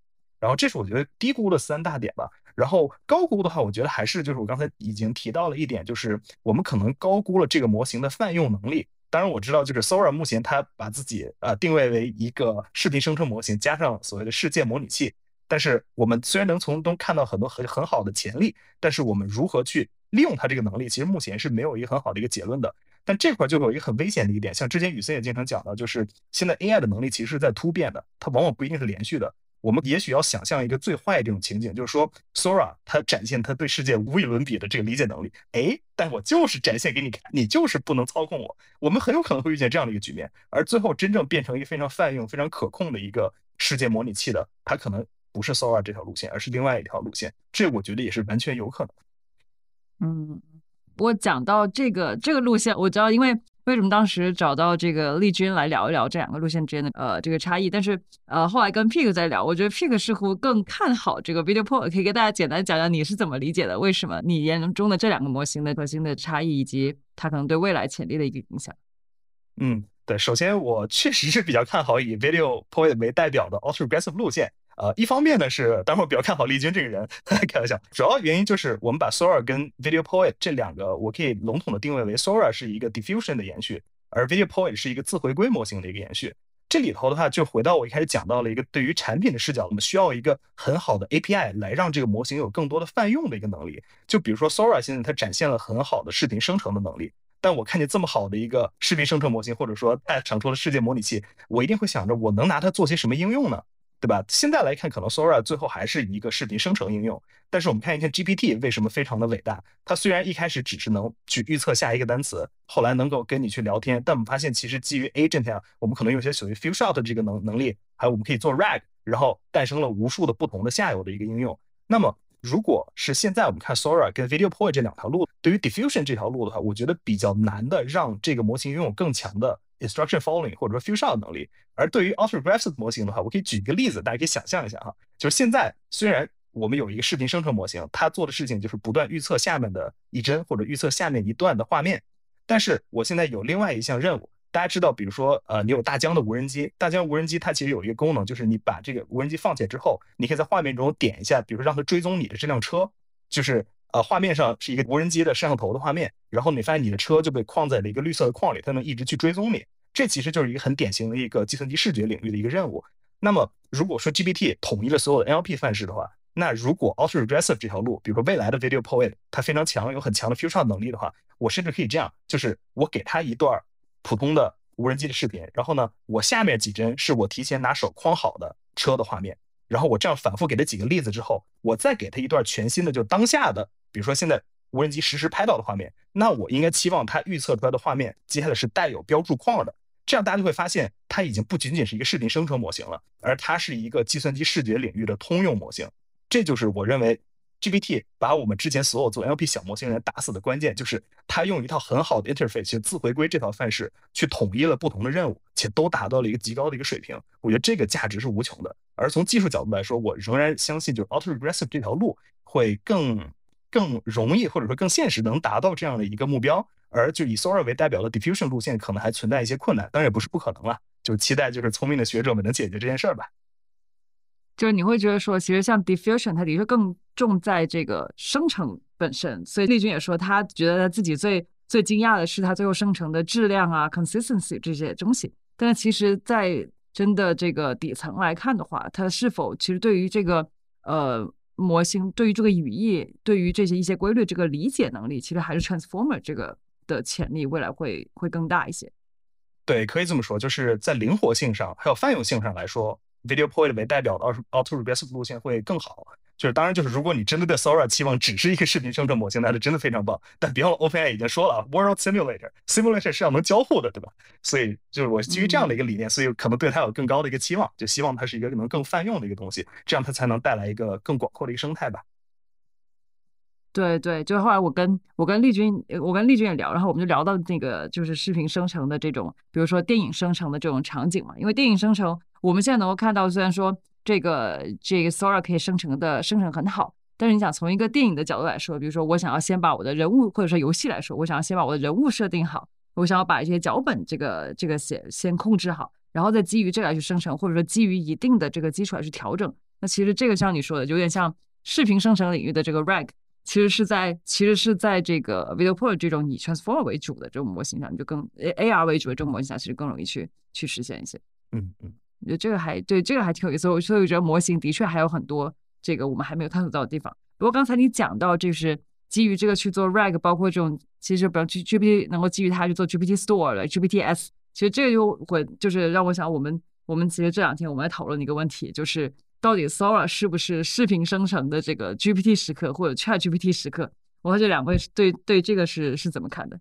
然后这是我觉得低估的三大点吧。然后高估的话，我觉得还是就是我刚才已经提到了一点，就是我们可能高估了这个模型的泛用能力。当然我知道，就是 Sora 目前它把自己呃定位为一个视频生成模型，加上所谓的世界模拟器。但是我们虽然能从中看到很多很很好的潜力，但是我们如何去利用它这个能力，其实目前是没有一个很好的一个结论的。但这块就有一个很危险的一点，像之前雨森也经常讲到，就是现在 AI 的能力其实是在突变的，它往往不一定是连续的。我们也许要想象一个最坏的这种情景，就是说，Sora 它展现它对世界无与伦比的这个理解能力，哎，但我就是展现给你看，你就是不能操控我。我们很有可能会遇见这样的一个局面，而最后真正变成一个非常泛用、非常可控的一个世界模拟器的，它可能不是 Sora 这条路线，而是另外一条路线。这我觉得也是完全有可能。嗯。我讲到这个这个路线，我知道，因为为什么当时找到这个丽君来聊一聊这两个路线之间的呃这个差异？但是呃后来跟 Pig 在聊，我觉得 Pig 似乎更看好这个 Video Pro，可以给大家简单讲讲你是怎么理解的？为什么你眼中的这两个模型的核心的差异，以及它可能对未来潜力的一个影响？嗯，对，首先我确实是比较看好以 Video Pro 为代表的 Ultra Aggressive 路线。呃，一方面呢是，当然我比较看好丽君这个人，开玩笑。主要原因就是我们把 Sora 跟 Video Poet 这两个，我可以笼统的定位为 Sora 是一个 Diffusion 的延续，而 Video Poet 是一个自回归模型的一个延续。这里头的话，就回到我一开始讲到了一个对于产品的视角，我们需要一个很好的 API 来让这个模型有更多的泛用的一个能力。就比如说 Sora 现在它展现了很好的视频生成的能力，但我看见这么好的一个视频生成模型，或者说它产出了世界模拟器，我一定会想着我能拿它做些什么应用呢？对吧？现在来看，可能 Sora 最后还是一个视频生成应用。但是我们看一看 GPT 为什么非常的伟大？它虽然一开始只是能去预测下一个单词，后来能够跟你去聊天，但我们发现其实基于 Agent 啊，我们可能有些属于 Fill Shot 这个能能力，还有我们可以做 RAG，然后诞生了无数的不同的下游的一个应用。那么如果是现在我们看 Sora 跟 Video Point 这两条路，对于 Diffusion 这条路的话，我觉得比较难的让这个模型拥有更强的。Instruction following 或者说 few shot 能力，而对于 Ultra Aggressive 模型的话，我可以举一个例子，大家可以想象一下哈，就是现在虽然我们有一个视频生成模型，它做的事情就是不断预测下面的一帧或者预测下面一段的画面，但是我现在有另外一项任务，大家知道，比如说呃，你有大疆的无人机，大疆无人机它其实有一个功能，就是你把这个无人机放起来之后，你可以在画面中点一下，比如说让它追踪你的这辆车，就是呃画面上是一个无人机的摄像头的画面，然后你发现你的车就被框在了一个绿色的框里，它能一直去追踪你。这其实就是一个很典型的一个计算机视觉领域的一个任务。那么，如果说 GPT 统一了所有的 NLP 范式的话，那如果 Ultra Reser 这条路，比如说未来的 Video Poet，它非常强，有很强的 Future 能力的话，我甚至可以这样，就是我给它一段普通的无人机的视频，然后呢，我下面几帧是我提前拿手框好的车的画面，然后我这样反复给它几个例子之后，我再给它一段全新的，就当下的，比如说现在无人机实时拍到的画面，那我应该期望它预测出来的画面接下来是带有标注框的。这样大家就会发现，它已经不仅仅是一个视频生成模型了，而它是一个计算机视觉领域的通用模型。这就是我认为 GPT 把我们之前所有做 NLP 小模型人打死的关键，就是它用一套很好的 interface 去自回归这套范式，去统一了不同的任务，且都达到了一个极高的一个水平。我觉得这个价值是无穷的。而从技术角度来说，我仍然相信，就是 Ultra Aggressive 这条路会更更容易，或者说更现实，能达到这样的一个目标。而就以 Sora 为代表的 Diffusion 路线可能还存在一些困难，当然也不是不可能了。就期待就是聪明的学者们能解决这件事儿吧。就是你会觉得说，其实像 Diffusion，它的确更重在这个生成本身。所以丽君也说，他觉得他自己最最惊讶的是他最后生成的质量啊、consistency 这些东西。但是其实，在真的这个底层来看的话，它是否其实对于这个呃模型、对于这个语义、对于这些一些规律这个理解能力，其实还是 Transformer 这个。的潜力未来会会更大一些，对，可以这么说，就是在灵活性上还有泛用性上来说，Video Point 为代表的 Ultra Aggressive 路线会更好。就是当然，就是如果你真的对 Sora 期望只是一个视频生成模型，那是真的非常棒。但别忘了，OpenAI 已经说了，World Simulator，Simulator 是要能交互的，对吧？所以就是我基于这样的一个理念，所以可能对它有更高的一个期望，就希望它是一个能更泛用的一个东西，这样它才能带来一个更广阔的一个生态吧。对对，就后来我跟我跟丽君，我跟丽君也聊，然后我们就聊到那个就是视频生成的这种，比如说电影生成的这种场景嘛。因为电影生成，我们现在能够看到，虽然说这个这个 Sora 可以生成的生成很好，但是你想从一个电影的角度来说，比如说我想要先把我的人物，或者说游戏来说，我想要先把我的人物设定好，我想要把一些脚本这个这个先先控制好，然后再基于这个来去生成，或者说基于一定的这个基础来去调整。那其实这个像你说的，有点像视频生成领域的这个 RAG。其实是在，其实是在这个 Video Pro 这种以 Transformer 为主的这种模型上，你就更 A R 为主的这种模型下，其实更容易去去实现一些。嗯嗯，我觉得这个还对，这个还挺有意思。我所以我觉得模型的确还有很多这个我们还没有探索到的地方。不过刚才你讲到，就是基于这个去做 RAG，包括这种其实比如 G G P T 能够基于它去做 G P T Store 了 G P T S，其实这个就会就是让我想，我们我们其实这两天我们在讨论一个问题，就是。到底 Sora 是不是视频生成的这个 GPT 时刻或者 Chat GPT 时刻？我和这两位对对这个是是怎么看的？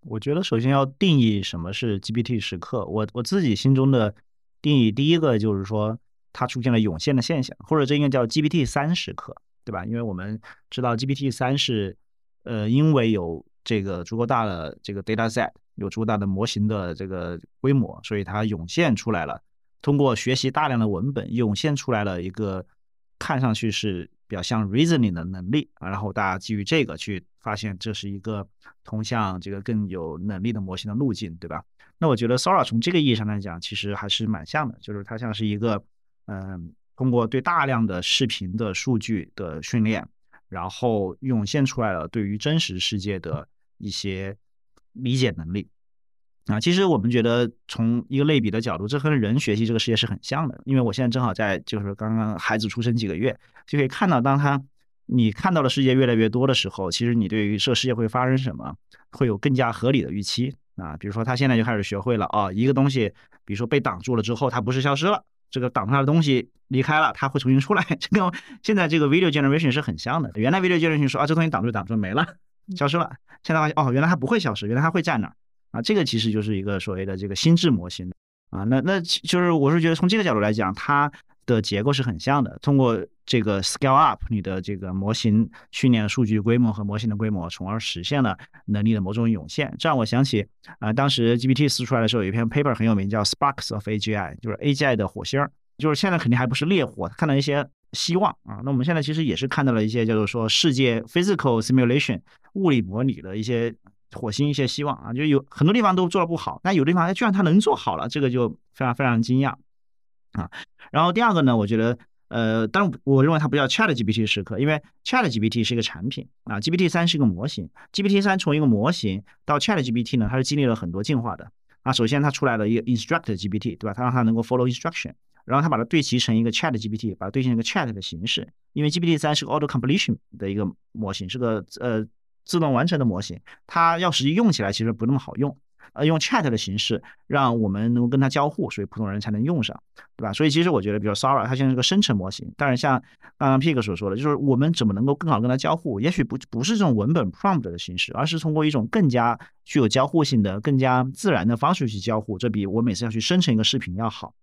我觉得首先要定义什么是 GPT 时刻。我我自己心中的定义，第一个就是说它出现了涌现的现象，或者这应该叫 GPT 三时刻，对吧？因为我们知道 GPT 三是呃因为有这个足够大的这个 data set，有足够大的模型的这个规模，所以它涌现出来了。通过学习大量的文本，涌现出来了一个看上去是比较像 reasoning 的能力啊。然后大家基于这个去发现，这是一个通向这个更有能力的模型的路径，对吧？那我觉得 Sora 从这个意义上来讲，其实还是蛮像的，就是它像是一个嗯，通过对大量的视频的数据的训练，然后涌现出来了对于真实世界的一些理解能力。啊，其实我们觉得从一个类比的角度，这和人学习这个世界是很像的。因为我现在正好在，就是刚刚孩子出生几个月，就可以看到，当他你看到的世界越来越多的时候，其实你对于这世界会发生什么，会有更加合理的预期啊。比如说他现在就开始学会了啊，一个东西，比如说被挡住了之后，它不是消失了，这个挡住它的东西离开了，它会重新出来。这跟现在这个 video generation 是很像的。原来 video generation 说啊，这东西挡住挡住没了，消失了。现在发现哦，原来它不会消失，原来它会在那儿。啊，这个其实就是一个所谓的这个心智模型啊，那那就是我是觉得从这个角度来讲，它的结构是很像的。通过这个 scale up 你的这个模型训练数据规模和模型的规模，从而实现了能力的某种涌现。这让我想起啊，当时 GPT 四出来的时候，有一篇 paper 很有名，叫 Sparks of AGI，就是 AGI 的火星儿。就是现在肯定还不是烈火，看到一些希望啊。那我们现在其实也是看到了一些叫做说世界 physical simulation 物理模拟的一些。火星一些希望啊，就有很多地方都做的不好，但有的地方哎，居然它能做好了，这个就非常非常惊讶啊。然后第二个呢，我觉得呃，但我认为它不叫 Chat GPT 时刻，因为 Chat GPT 是一个产品啊，GPT 三是一个模型，GPT 三从一个模型到 Chat GPT 呢，它是经历了很多进化的啊。首先它出来了一个 Instruct GPT，对吧？它让它能够 follow instruction，然后它把它对齐成一个 Chat GPT，把它对成一个 Chat 的形式，因为 GPT 三是个 Auto Completion 的一个模型，是个呃。自动完成的模型，它要实际用起来其实不那么好用，呃，用 chat 的形式让我们能够跟它交互，所以普通人才能用上，对吧？所以其实我觉得，比如 Sora，它现在是个生成模型，但是像刚刚 Pig 所说的，就是我们怎么能够更好跟它交互？也许不不是这种文本 prompt 的形式，而是通过一种更加具有交互性的、更加自然的方式去交互，这比我每次要去生成一个视频要好，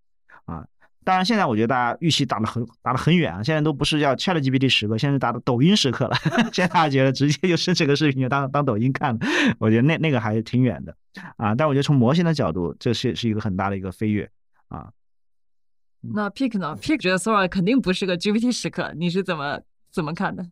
啊。当然，现在我觉得大家预期打得很打得很远啊！现在都不是叫 ChatGPT 时刻，现在打的抖音时刻了。现在大家觉得直接就生成个视频就当当抖音看了，我觉得那那个还是挺远的啊。但我觉得从模型的角度，这是是一个很大的一个飞跃啊。那 Pick 呢？Pick 觉得 Sora 肯定不是个 GPT 时刻，你是怎么怎么看的？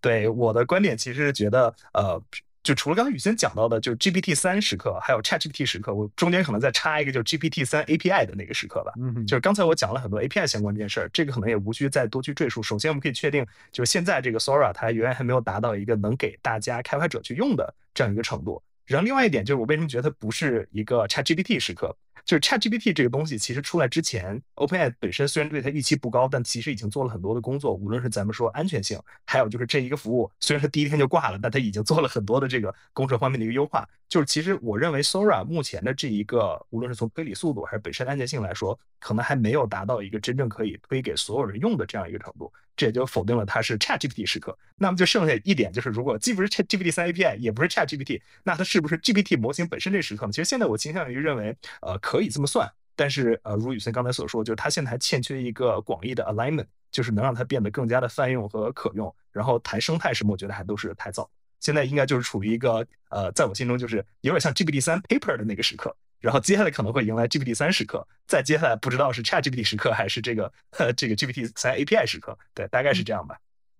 对我的观点，其实是觉得呃。就除了刚才雨欣讲到的，就是 GPT 三时刻，还有 ChatGPT 时刻，我中间可能再插一个，就是 GPT 三 API 的那个时刻吧。嗯，就是刚才我讲了很多 API 相关这件事儿，这个可能也无需再多去赘述。首先，我们可以确定，就是现在这个 Sora 它远远还没有达到一个能给大家开发者去用的这样一个程度。然后另外一点就是，我为什么觉得它不是一个 ChatGPT 时刻？就是 ChatGPT 这个东西，其实出来之前，OpenAI 本身虽然对它预期不高，但其实已经做了很多的工作。无论是咱们说安全性，还有就是这一个服务，虽然它第一天就挂了，但它已经做了很多的这个工程方面的一个优化。就是其实我认为 Sora 目前的这一个，无论是从推理速度还是本身安全性来说，可能还没有达到一个真正可以推给所有人用的这样一个程度。这也就否定了它是 ChatGPT 时刻。那么就剩下一点，就是如果既不是 ChatGPT 三 API，也不是 ChatGPT，那它是不是 GPT 模型本身这时刻呢？其实现在我倾向于认为，呃，可以这么算。但是呃，如雨森刚才所说，就是它现在还欠缺一个广义的 alignment，就是能让它变得更加的泛用和可用。然后谈生态什么，我觉得还都是太早。现在应该就是处于一个呃，在我心中就是有点像 GPT 三 paper 的那个时刻。然后接下来可能会迎来 GPT 三时刻，再接下来不知道是 ChatGPT 时刻还是这个呃 这个 GPT 三 API 时刻，对，大概是这样吧。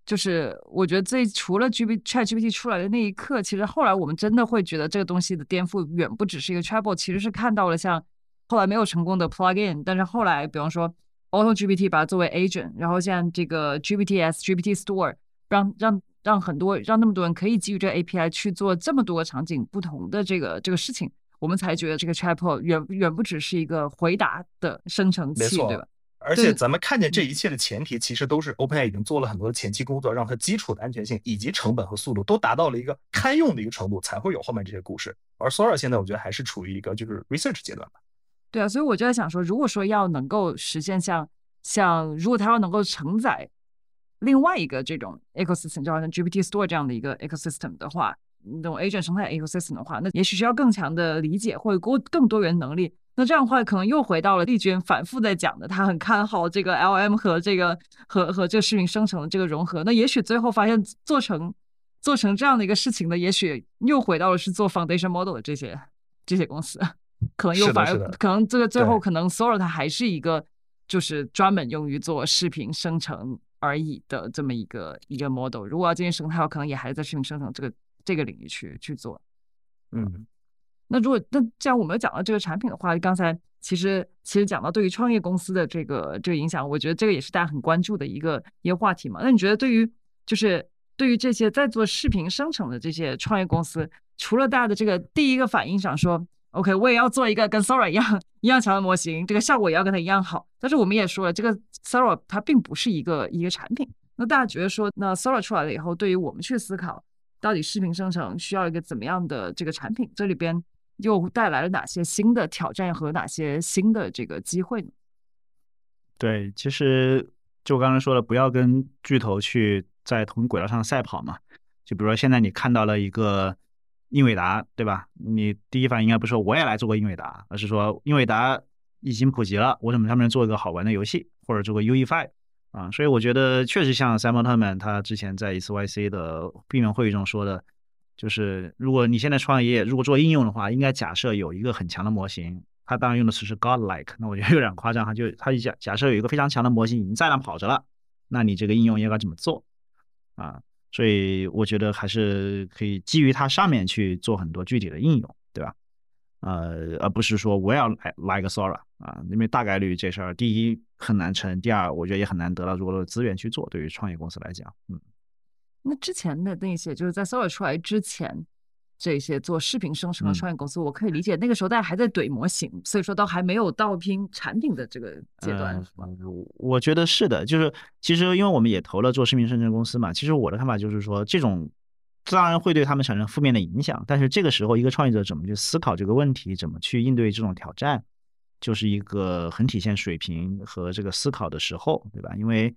就是我觉得这除了 G P ChatGPT 出来的那一刻，其实后来我们真的会觉得这个东西的颠覆远不只是一个 Trouble，其实是看到了像后来没有成功的 Plugin，但是后来比方说 Auto GPT 把它作为 Agent，然后像这个 GPTs GPT Store，让让让很多让那么多人可以基于这个 API 去做这么多个场景不同的这个这个事情。我们才觉得这个 Chatbot 远远不只是一个回答的生成器，对吧？而且咱们看见这一切的前提，其实都是 OpenAI 已经做了很多的前期工作，让它基础的安全性以及成本和速度都达到了一个堪用的一个程度，才会有后面这些故事。而 Sora 现在我觉得还是处于一个就是 research 阶段吧。对啊，所以我就在想说，如果说要能够实现像像如果它要能够承载另外一个这种 ecosystem，就好像 GPT Store 这样的一个 ecosystem 的话。那种 agent 生态 ecosystem 的话，那也许需要更强的理解或者更更多元能力。那这样的话，可能又回到了丽娟反复在讲的，她很看好这个 LM 和这个和和这个视频生成的这个融合。那也许最后发现做成做成这样的一个事情的，也许又回到了是做 foundation model 的这些这些公司，可能又反而可能这个最后可能 Sora 它还是一个就是专门用于做视频生成而已的这么一个一个 model。如果要进行生态，可能也还是在视频生成这个这个领域去去做。嗯，那如果那既然我们讲到这个产品的话，刚才其实其实讲到对于创业公司的这个这个影响，我觉得这个也是大家很关注的一个一个话题嘛。那你觉得对于就是对于这些在做视频生成的这些创业公司，除了大家的这个第一个反应想说，OK，我也要做一个跟 Sora 一样一样强的模型，这个效果也要跟它一样好。但是我们也说了，这个 Sora 它并不是一个一个产品。那大家觉得说，那 Sora 出来了以后，对于我们去思考。到底视频生成需要一个怎么样的这个产品？这里边又带来了哪些新的挑战和哪些新的这个机会呢？对，其实就我刚才说的，不要跟巨头去在同轨道上赛跑嘛。就比如说现在你看到了一个英伟达，对吧？你第一反应应该不是说我也来做个英伟达，而是说英伟达已经普及了，我怎么上面做一个好玩的游戏，或者做个 UE Five 啊？所以我觉得确实像 Simon 他们他之前在一次 YC 的闭门会议中说的，就是如果你现在创业，如果做应用的话，应该假设有一个很强的模型。他当然用的词是 godlike，那我觉得有点夸张哈。就他假假设有一个非常强的模型已经在那跑着了，那你这个应用应该怎么做啊？所以我觉得还是可以基于它上面去做很多具体的应用，对吧？呃，而不是说我要来来个 Sora 啊，因为大概率这事儿第一很难成，第二我觉得也很难得到足够的资源去做。对于创业公司来讲，嗯，那之前的那些就是在 Sora 出来之前。这些做视频生成的创业公司，我可以理解，那个时候大家还在怼模型，所以说都还没有到拼产品的这个阶段，是吧？我觉得是的，就是其实因为我们也投了做视频生成公司嘛，其实我的看法就是说，这种当然会对他们产生负面的影响，但是这个时候一个创业者怎么去思考这个问题，怎么去应对这种挑战，就是一个很体现水平和这个思考的时候，对吧？因为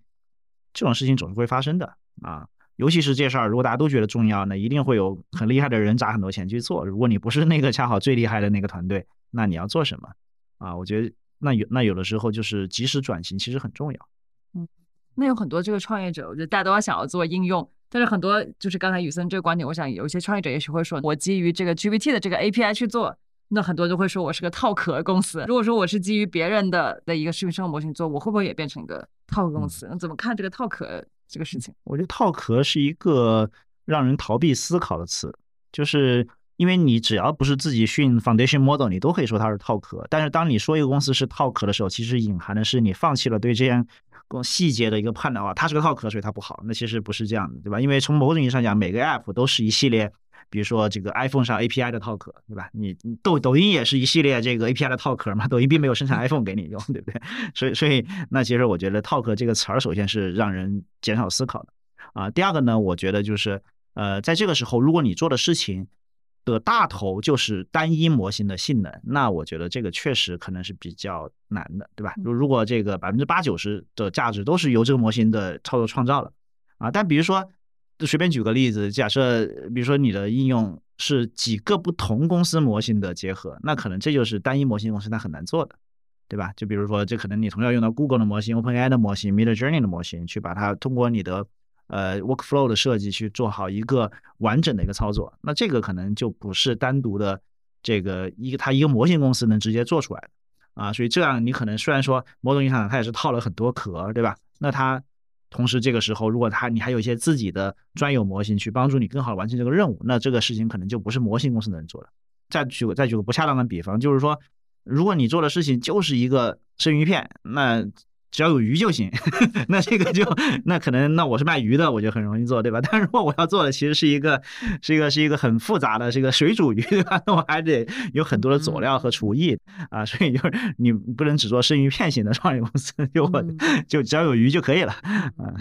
这种事情总是会发生的啊。尤其是这事儿，如果大家都觉得重要，那一定会有很厉害的人砸很多钱去做。如果你不是那个恰好最厉害的那个团队，那你要做什么啊？我觉得那有那有的时候就是及时转型，其实很重要。嗯，那有很多这个创业者，我觉得大家都要想要做应用，但是很多就是刚才雨森这个观点，我想有一些创业者也许会说，我基于这个 GPT 的这个 API 去做，那很多人都会说我是个套壳公司。如果说我是基于别人的的一个视频生活模型做，我会不会也变成一个套壳公司？那怎么看这个套壳？这个事情，我觉得套壳是一个让人逃避思考的词，就是因为你只要不是自己训 foundation model，你都可以说它是套壳。但是当你说一个公司是套壳的时候，其实隐含的是你放弃了对这样更细节的一个判断啊，它是个套壳，所以它不好。那其实不是这样的，对吧？因为从某种意义上讲，每个 app 都是一系列，比如说这个 iPhone 上 API 的套壳，对吧？你抖抖音也是一系列这个 API 的套壳嘛，抖音并没有生产 iPhone 给你用，对不对？所以，所以那其实我觉得套壳这个词儿，首先是让人减少思考的啊。第二个呢，我觉得就是呃，在这个时候，如果你做的事情的大头就是单一模型的性能，那我觉得这个确实可能是比较难的，对吧？如如果这个百分之八九十的价值都是由这个模型的操作创造了啊，但比如说随便举个例子，假设比如说你的应用是几个不同公司模型的结合，那可能这就是单一模型公司它很难做的，对吧？就比如说这可能你同样用到 Google 的模型、OpenAI 的模型、Midjourney 的模型，去把它通过你的呃，workflow 的设计去做好一个完整的一个操作，那这个可能就不是单独的这个一个它一个模型公司能直接做出来的啊，所以这样你可能虽然说某种意义上它也是套了很多壳，对吧？那它同时这个时候如果它你还有一些自己的专有模型去帮助你更好完成这个任务，那这个事情可能就不是模型公司能做的。再举个再举个不恰当的比方，就是说，如果你做的事情就是一个生鱼片，那只要有鱼就行，那这个就 那可能那我是卖鱼的，我就很容易做，对吧？但如果我要做的其实是一个是一个是一个很复杂的，是一个水煮鱼，对吧？那我还得有很多的佐料和厨艺啊，所以就是你不能只做生鱼片型的创业公司，就我就只要有鱼就可以了啊。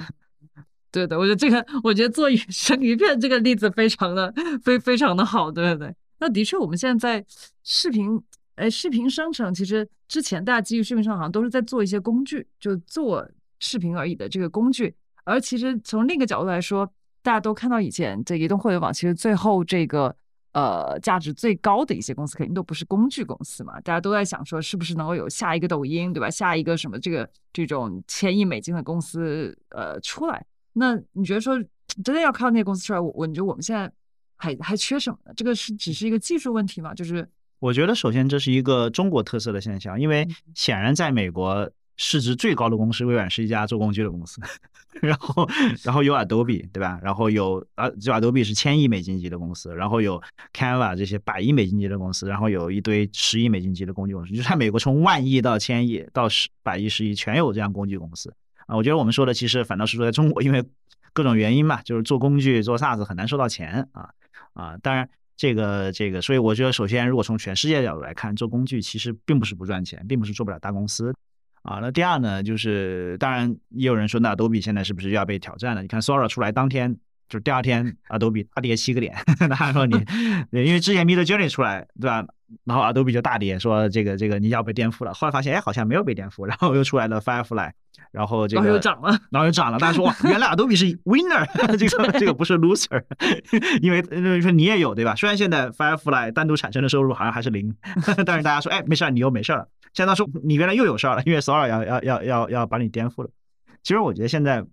对的，我觉得这个，我觉得做生鱼片这个例子非常的非非常的好，对不对。那的确，我们现在在视频。哎，视频生成其实之前大家基于视频生成好像都是在做一些工具，就做视频而已的这个工具。而其实从另一个角度来说，大家都看到以前这移动互联网其实最后这个呃价值最高的一些公司肯定都不是工具公司嘛，大家都在想说是不是能够有下一个抖音，对吧？下一个什么这个这种千亿美金的公司呃出来？那你觉得说真的要靠那些公司出来，我我你觉得我们现在还还缺什么呢？这个是只是一个技术问题吗？就是。我觉得首先这是一个中国特色的现象，因为显然在美国市值最高的公司微软是一家做工具的公司，然后 然后有 Adobe 对吧？然后有啊，就 Adobe 是千亿美金级的公司，然后有 Canva 这些百亿美金级的公司，然后有一堆十亿美金级的工具公司，就在美国从万亿到千亿到十百亿、十亿全有这样工具公司啊。我觉得我们说的其实反倒是说在中国，因为各种原因嘛，就是做工具做 SaaS 很难收到钱啊啊，当然。这个这个，所以我觉得，首先，如果从全世界角度来看，做工具其实并不是不赚钱，并不是做不了大公司啊。那第二呢，就是当然也有人说，那 Adobe 现在是不是要被挑战了？你看 Sora 出来当天，就是第二天，Adobe 大跌七个点。他说你，因为之前 Midjourney 出来，对吧？然后 Adobe 就大跌，说这个这个你要被颠覆了。后来发现，哎，好像没有被颠覆，然后又出来了 Firefly。然后这个，然后又涨了，然后又涨了。大家说哇，原来 Adobe 是 winner，这个这个不是 loser，因为因为说你也有对吧？虽然现在 Firefly 单独产生的收入好像还是零，但是大家说哎没事儿你又没事儿了。现在说你原来又有事儿了，因为 Sora 要要要要要把你颠覆了。其实我觉得现在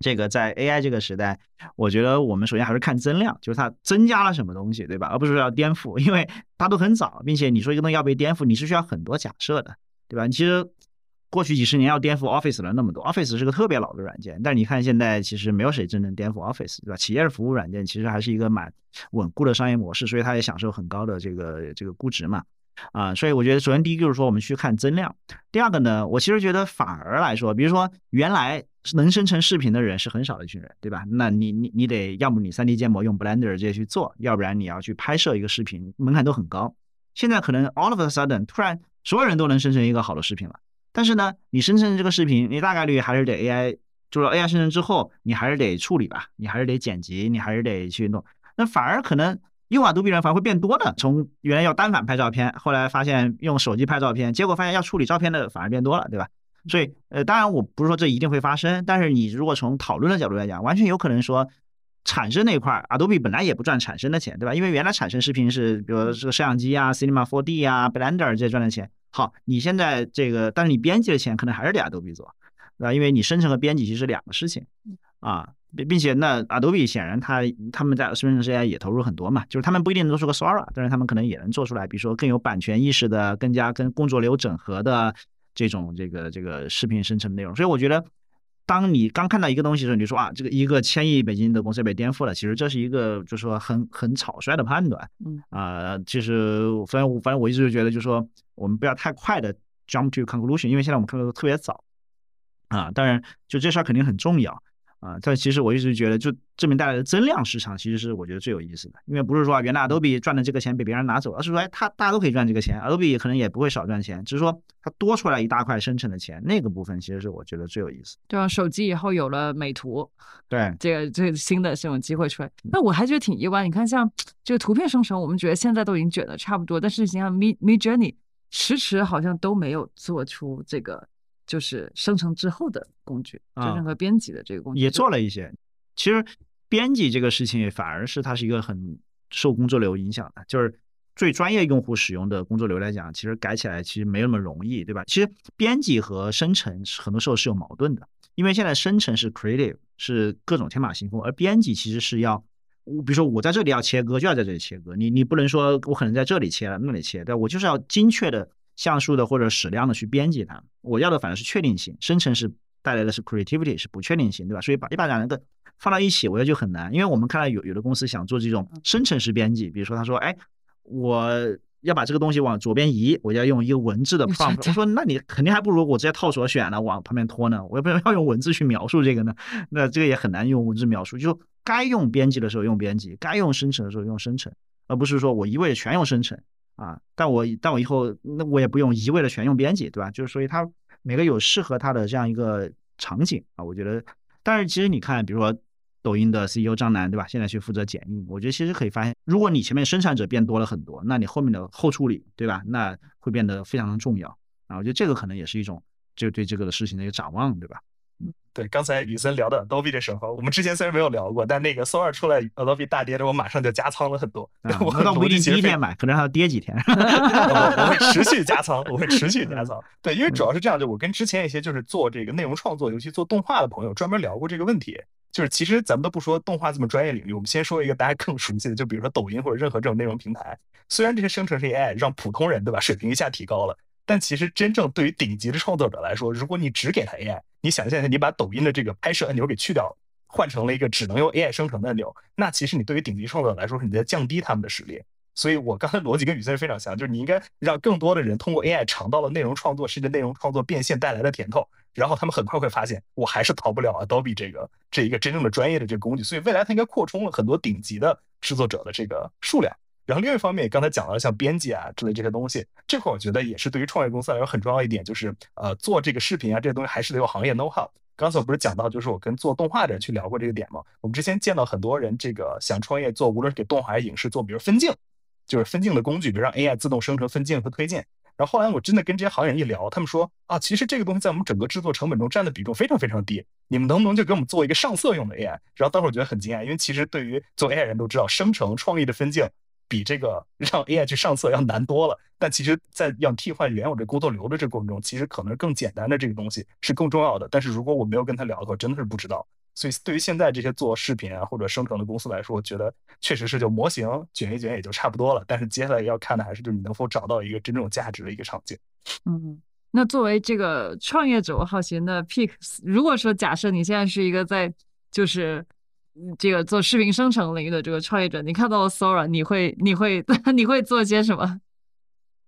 这个在 AI 这个时代，我觉得我们首先还是看增量，就是它增加了什么东西，对吧？而不是说要颠覆，因为它都很早，并且你说一个东西要被颠覆，你是需要很多假设的，对吧？你其实。过去几十年要颠覆 Office 了那么多，Office 是个特别老的软件，但你看现在其实没有谁真正颠覆 Office，对吧？企业服务软件其实还是一个蛮稳固的商业模式，所以它也享受很高的这个这个估值嘛，啊，所以我觉得首先第一就是说我们去看增量，第二个呢，我其实觉得反而来说，比如说原来能生成视频的人是很少的一群人，对吧？那你你你得要么你 3D 建模用 Blender 这些去做，要不然你要去拍摄一个视频门槛都很高，现在可能 all of a sudden 突然所有人都能生成一个好的视频了。但是呢，你生成这个视频，你大概率还是得 AI，就是 AI 生成之后，你还是得处理吧，你还是得剪辑，你还是得去弄。那反而可能用 Adobe 人反而会变多的。从原来要单反拍照片，后来发现用手机拍照片，结果发现要处理照片的反而变多了，对吧？所以，呃，当然我不是说这一定会发生，但是你如果从讨论的角度来讲，完全有可能说产生那一块，Adobe 本来也不赚产生的钱，对吧？因为原来产生视频是，比如这个摄像机啊、Cinema 4D 啊、Blender 这些赚的钱。好，你现在这个，但是你编辑的钱可能还是得 Adobe 做，对吧？因为你生成和编辑其实是两个事情啊，并并且那 Adobe 显然他他们在生成 AI 也投入很多嘛，就是他们不一定能做出个 Sora，但是他们可能也能做出来，比如说更有版权意识的、更加跟工作流整合的这种这个这个视频生成内容。所以我觉得。当你刚看到一个东西的时候，你就说啊，这个一个千亿美金的公司被颠覆了，其实这是一个就是说很很草率的判断。嗯啊，其实反正反正我一直就觉得，就是说我们不要太快的 jump to conclusion，因为现在我们看到的都特别早啊。当然，就这事儿肯定很重要。啊，但其实我一直觉得，就证明带来的增量市场，其实是我觉得最有意思的。因为不是说啊原来 Adobe 赚的这个钱被别人拿走，而是说，哎，他大家都可以赚这个钱，Adobe 可能也不会少赚钱，只是说它多出来一大块生成的钱，那个部分其实是我觉得最有意思。对啊，手机以后有了美图，对，这个这个新的这种机会出来，那我还觉得挺意外。你看，像这个图片生成，我们觉得现在都已经卷的差不多，但是你像 Mid Mid Journey，迟迟好像都没有做出这个就是生成之后的工具，生成和编辑的这个工具，也做了一些。其实编辑这个事情反而是它是一个很受工作流影响的，就是最专业用户使用的工作流来讲，其实改起来其实没那么容易，对吧？其实编辑和生成很多时候是有矛盾的，因为现在生成是 creative，是各种天马行空，而编辑其实是要，比如说我在这里要切割，就要在这里切割，你你不能说我可能在这里切了那里切，对我就是要精确的像素的或者矢量的去编辑它，我要的反而是确定性，生成是带来的是 creativity，是不确定性，对吧？所以把你把两个。放到一起，我觉得就很难，因为我们看到有有的公司想做这种生成式编辑，比如说他说，哎，我要把这个东西往左边移，我要用一个文字的 prompt。我说，那你肯定还不如我直接套所选了往旁边拖呢，我不要用文字去描述这个呢？那这个也很难用文字描述。就该用编辑的时候用编辑，该用生成的时候用生成，而不是说我一味的全用生成啊。但我但我以后那我也不用一味的全用编辑，对吧？就是所以它每个有适合它的这样一个场景啊。我觉得，但是其实你看，比如说。抖音的 CEO 张楠，对吧？现在去负责剪映，我觉得其实可以发现，如果你前面生产者变多了很多，那你后面的后处理，对吧？那会变得非常的重要啊！我觉得这个可能也是一种就对这个事情的一个展望，对吧？对，刚才雨森聊的 Adobe 的时候，我们之前虽然没有聊过，但那个 Sora 出来 Adobe 大跌的，我马上就加仓了很多。啊 我那倒不一定第一天买，可能还要跌几天。我我会持续加仓，我会持续加仓。对，因为主要是这样，就我跟之前一些就是做这个内容创作，尤其做动画的朋友专门聊过这个问题。就是其实咱们都不说动画这么专业领域，我们先说一个大家更熟悉的，就比如说抖音或者任何这种内容平台。虽然这些生成式 AI 让普通人对吧水平一下提高了，但其实真正对于顶级的创作者来说，如果你只给他 AI，你想象一下，你把抖音的这个拍摄按钮给去掉了。换成了一个只能用 AI 生成的按钮，那其实你对于顶级创作者来说，你在降低他们的实力。所以我刚才逻辑跟雨森非常像，就是你应该让更多的人通过 AI 尝到了内容创作甚至内容创作变现带来的甜头，然后他们很快会发现，我还是逃不了 Adobe 这个这一个真正的专业的这个工具。所以未来它应该扩充了很多顶级的制作者的这个数量。然后另一方面，刚才讲到了像编辑啊之类这些东西，这块我觉得也是对于创业公司来说很重要一点，就是呃做这个视频啊这些东西还是得有行业 know how。刚才我不是讲到，就是我跟做动画的人去聊过这个点吗？我们之前见到很多人这个想创业做，无论是给动画还是影视做，比如分镜，就是分镜的工具，比如让 AI 自动生成分镜和推荐。然后后来我真的跟这些行业人一聊，他们说啊，其实这个东西在我们整个制作成本中占的比重非常非常低。你们能不能就给我们做一个上色用的 AI？然后当时我觉得很惊讶，因为其实对于做 AI 人都知道，生成创意的分镜比这个让 AI 去上色要难多了。但其实，在要替换原有这工作流的这个过程中，其实可能更简单的这个东西是更重要的。但是如果我没有跟他聊的话，真的是不知道。所以对于现在这些做视频啊或者生成的公司来说，我觉得确实是就模型卷一卷也就差不多了。但是接下来要看的还是就是你能否找到一个真正有价值的一个场景。嗯，那作为这个创业者，我好奇，那 Pick，如果说假设你现在是一个在就是这个做视频生成领域的这个创业者，你看到了 Sora，你会你会 你会做些什么？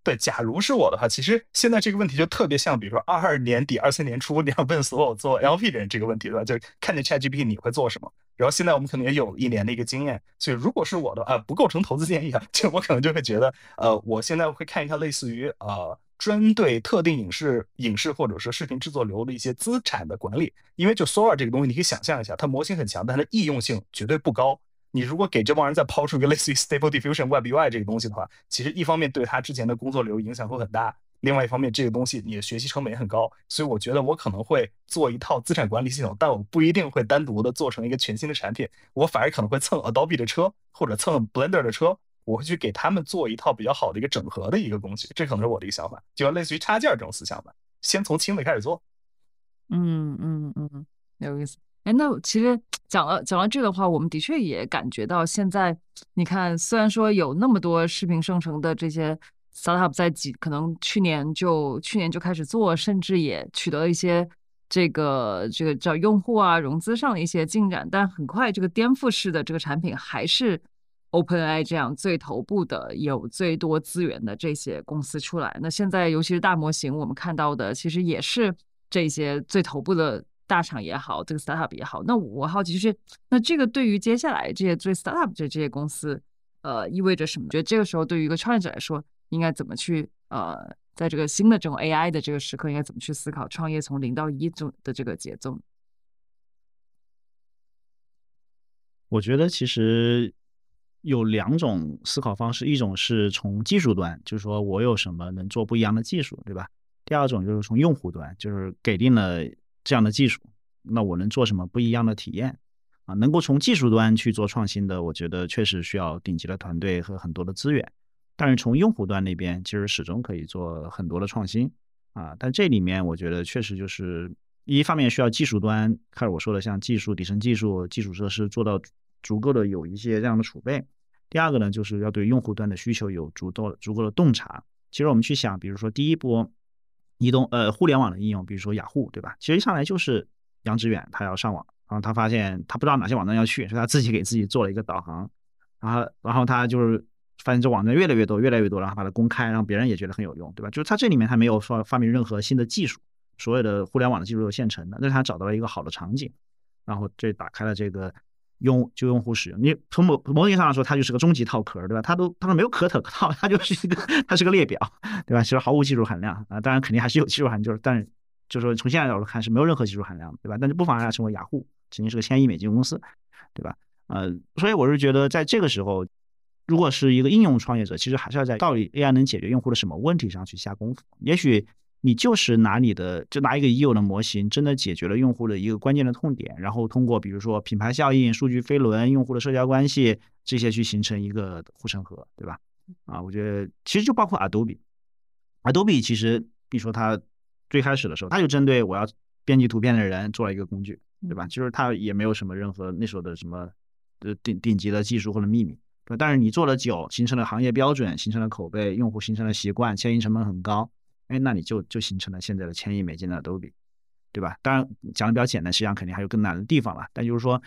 对，假如是我的话，其实现在这个问题就特别像，比如说二二年底、二三年初，你要问所有做 LP 的人这个问题，对吧？就是看见 ChatGPT 你会做什么？然后现在我们可能也有一年的一个经验，所以如果是我的啊，不构成投资建议啊，就我可能就会觉得，呃，我现在会看一下类似于呃。针对特定影视、影视或者说视频制作流的一些资产的管理，因为就 Sora 这个东西，你可以想象一下，它模型很强，但它的易用性绝对不高。你如果给这帮人再抛出一个类似于 Stable Diffusion Web UI 这个东西的话，其实一方面对他之前的工作流影响会很大，另外一方面这个东西你的学习成本也很高。所以我觉得我可能会做一套资产管理系统，但我不一定会单独的做成一个全新的产品，我反而可能会蹭 Adobe 的车或者蹭 Blender 的车。我会去给他们做一套比较好的一个整合的一个工具，这可能是我的一个想法，就类似于插件这种思想吧。先从轻的开始做。嗯嗯嗯，有意思。哎，那其实讲了讲到这个的话，我们的确也感觉到现在，你看，虽然说有那么多视频生成的这些 startup 在几可能去年就去年就开始做，甚至也取得了一些这个这个叫用户啊融资上的一些进展，但很快这个颠覆式的这个产品还是。OpenAI 这样最头部的、有最多资源的这些公司出来，那现在尤其是大模型，我们看到的其实也是这些最头部的大厂也好，这个 startup 也好。那我好奇是，那这个对于接下来这些最 startup 的这些公司，呃，意味着什么？觉得这个时候对于一个创业者来说，应该怎么去呃，在这个新的这种 AI 的这个时刻，应该怎么去思考创业从零到一中的这个节奏？我觉得其实。有两种思考方式，一种是从技术端，就是说我有什么能做不一样的技术，对吧？第二种就是从用户端，就是给定了这样的技术，那我能做什么不一样的体验啊？能够从技术端去做创新的，我觉得确实需要顶级的团队和很多的资源。但是从用户端那边，其实始终可以做很多的创新啊。但这里面我觉得确实就是一方面需要技术端，开始我说的像技术底层技术、基础设施做到。足够的有一些这样的储备。第二个呢，就是要对用户端的需求有足够足够的洞察。其实我们去想，比如说第一波移动呃互联网的应用，比如说雅虎，对吧？其实一上来就是杨致远他要上网，然后他发现他不知道哪些网站要去，所以他自己给自己做了一个导航，然后然后他就是发现这网站越来越多越来越多，然后把它公开，让别人也觉得很有用，对吧？就是他这里面他没有说发明任何新的技术，所有的互联网的技术都现成的，但是他找到了一个好的场景，然后这打开了这个。用就用户使用，你从某某种意义上来说，它就是个终极套壳，对吧？它都它都没有壳可套，它就是一个它是个列表，对吧？其实毫无技术含量啊，当然肯定还是有技术含量，就是但是就是说从现在角度看是没有任何技术含量，对吧？但是不妨碍它成为雅虎，曾经是个千亿美金公司，对吧？呃，所以我是觉得在这个时候，如果是一个应用创业者，其实还是要在到底 AI 能解决用户的什么问题上去下功夫。也许你就是拿你的，就拿一个已有的模型，真的解决了用户的一个关键的痛点，然后通过比如说品牌效应、数据飞轮、用户的社交关系这些去形成一个护城河，对吧？啊，我觉得其实就包括 Adobe，Adobe 其实你说它最开始的时候，它就针对我要编辑图片的人做了一个工具，对吧？就是它也没有什么任何那时候的什么呃顶顶级的技术或者秘密，对但是你做了久，形成了行业标准，形成了口碑，用户形成了习惯，迁移成本很高。哎，那你就就形成了现在的千亿美金的 Adobe，对吧？当然讲的比较简单，实际上肯定还有更难的地方了。但就是说，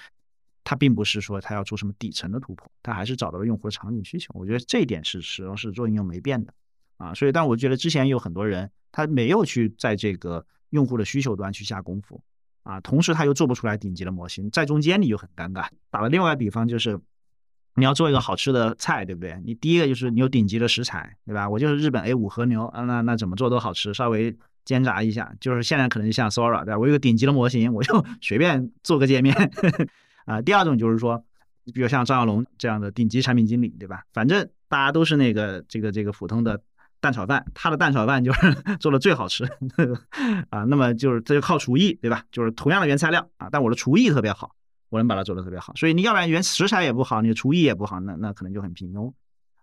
它并不是说它要做什么底层的突破，它还是找到了用户的场景需求。我觉得这一点是始终是做应用没变的啊。所以，但我觉得之前有很多人他没有去在这个用户的需求端去下功夫啊，同时他又做不出来顶级的模型，在中间你就很尴尬。打了另外一比方就是。你要做一个好吃的菜，对不对？你第一个就是你有顶级的食材，对吧？我就是日本 A 五和牛啊，那那怎么做都好吃，稍微煎炸一下。就是现在可能就像 Sora，对吧？我有个顶级的模型，我就 随便做个界面 啊。第二种就是说，比如像张小龙这样的顶级产品经理，对吧？反正大家都是那个这个这个普通的蛋炒饭，他的蛋炒饭就是 做的最好吃啊。那么就是这就靠厨艺，对吧？就是同样的原材料啊，但我的厨艺特别好。我能把它做得特别好，所以你要不然原食材也不好，你的厨艺也不好，那那可能就很平庸。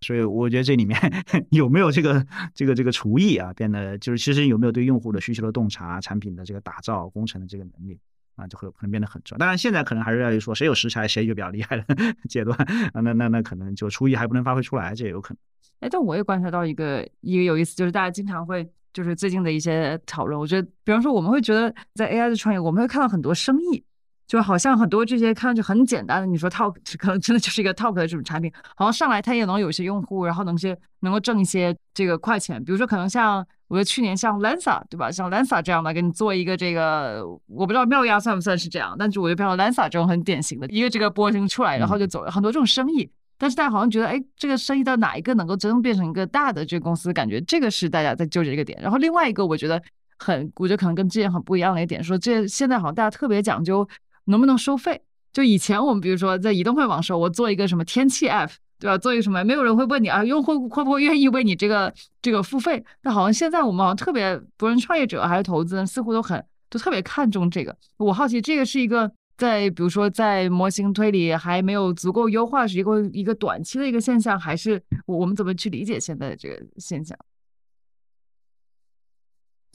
所以我觉得这里面 有没有这个这个这个厨艺啊，变得就是其实有没有对用户的需求的洞察、产品的这个打造、工程的这个能力啊，就会可能变得很重要。当然现在可能还是要说谁有食材谁就比较厉害的 阶段啊，那那那可能就厨艺还不能发挥出来，这也有可能。哎，但我也观察到一个一个有意思，就是大家经常会就是最近的一些讨论，我觉得比方说我们会觉得在 AI 的创业，我们会看到很多生意。就好像很多这些看上去很简单的，你说 talk 可能真的就是一个 talk 的这种产品，好像上来它也能有一些用户，然后能些能够挣一些这个快钱。比如说可能像我觉得去年像 lan sa 对吧，像 lan sa 这样的给你做一个这个，我不知道妙压算不算是这样，但是我就比如 Lensa 这种很典型的一个这个波形出来，然后就走了很多这种生意。但是大家好像觉得，哎，这个生意到哪一个能够真正变成一个大的这个公司，感觉这个是大家在纠结一个点。然后另外一个我觉得很，我觉得可能跟之前很不一样的一点，说这现在好像大家特别讲究。能不能收费？就以前我们比如说在移动互联网时候，我做一个什么天气 app，对吧？做一个什么，没有人会问你啊，用户会不会愿意为你这个这个付费？但好像现在我们好像特别，不论创业者还是投资人，似乎都很都特别看重这个。我好奇，这个是一个在比如说在模型推理还没有足够优化，是一个一个短期的一个现象，还是我我们怎么去理解现在的这个现象？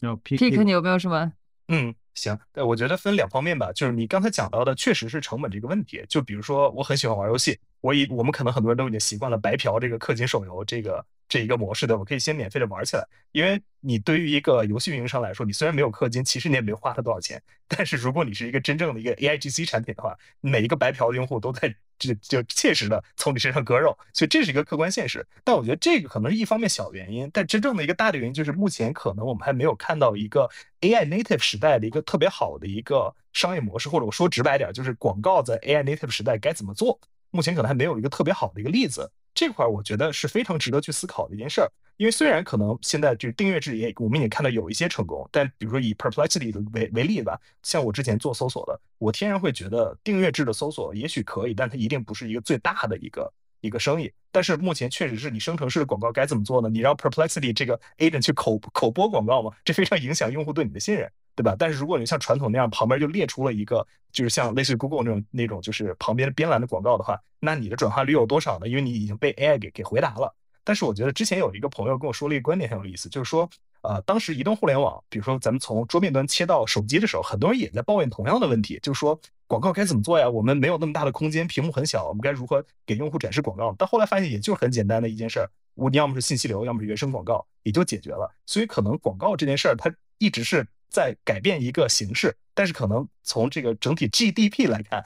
要 pick，你有没有什么？嗯。行，对，我觉得分两方面吧，就是你刚才讲到的，确实是成本这个问题。就比如说，我很喜欢玩游戏，我以我们可能很多人都已经习惯了白嫖这个氪金手游这个这一个模式的，我可以先免费的玩起来。因为你对于一个游戏运营商来说，你虽然没有氪金，其实你也没花他多少钱。但是如果你是一个真正的一个 AIGC 产品的话，每一个白嫖的用户都在。就就切实的从你身上割肉，所以这是一个客观现实。但我觉得这个可能是一方面小原因，但真正的一个大的原因就是目前可能我们还没有看到一个 AI native 时代的一个特别好的一个商业模式，或者我说直白点，就是广告在 AI native 时代该怎么做，目前可能还没有一个特别好的一个例子。这块我觉得是非常值得去思考的一件事儿。因为虽然可能现在就是订阅制也，我们也看到有一些成功，但比如说以 Perplexity 为为例吧，像我之前做搜索的，我天然会觉得订阅制的搜索也许可以，但它一定不是一个最大的一个一个生意。但是目前确实是你生成式的广告该怎么做呢？你让 Perplexity 这个 agent 去口口播广告吗？这非常影响用户对你的信任，对吧？但是如果你像传统那样旁边就列出了一个，就是像类似于 Google 那种那种就是旁边的边栏的广告的话，那你的转化率有多少呢？因为你已经被 AI 给给回答了。但是我觉得之前有一个朋友跟我说了一个观点很有意思，就是说，呃，当时移动互联网，比如说咱们从桌面端切到手机的时候，很多人也在抱怨同样的问题，就是说广告该怎么做呀？我们没有那么大的空间，屏幕很小，我们该如何给用户展示广告？但后来发现，也就是很简单的一件事儿，我你要么是信息流，要么是原生广告，也就解决了。所以可能广告这件事儿，它一直是在改变一个形式，但是可能从这个整体 GDP 来看。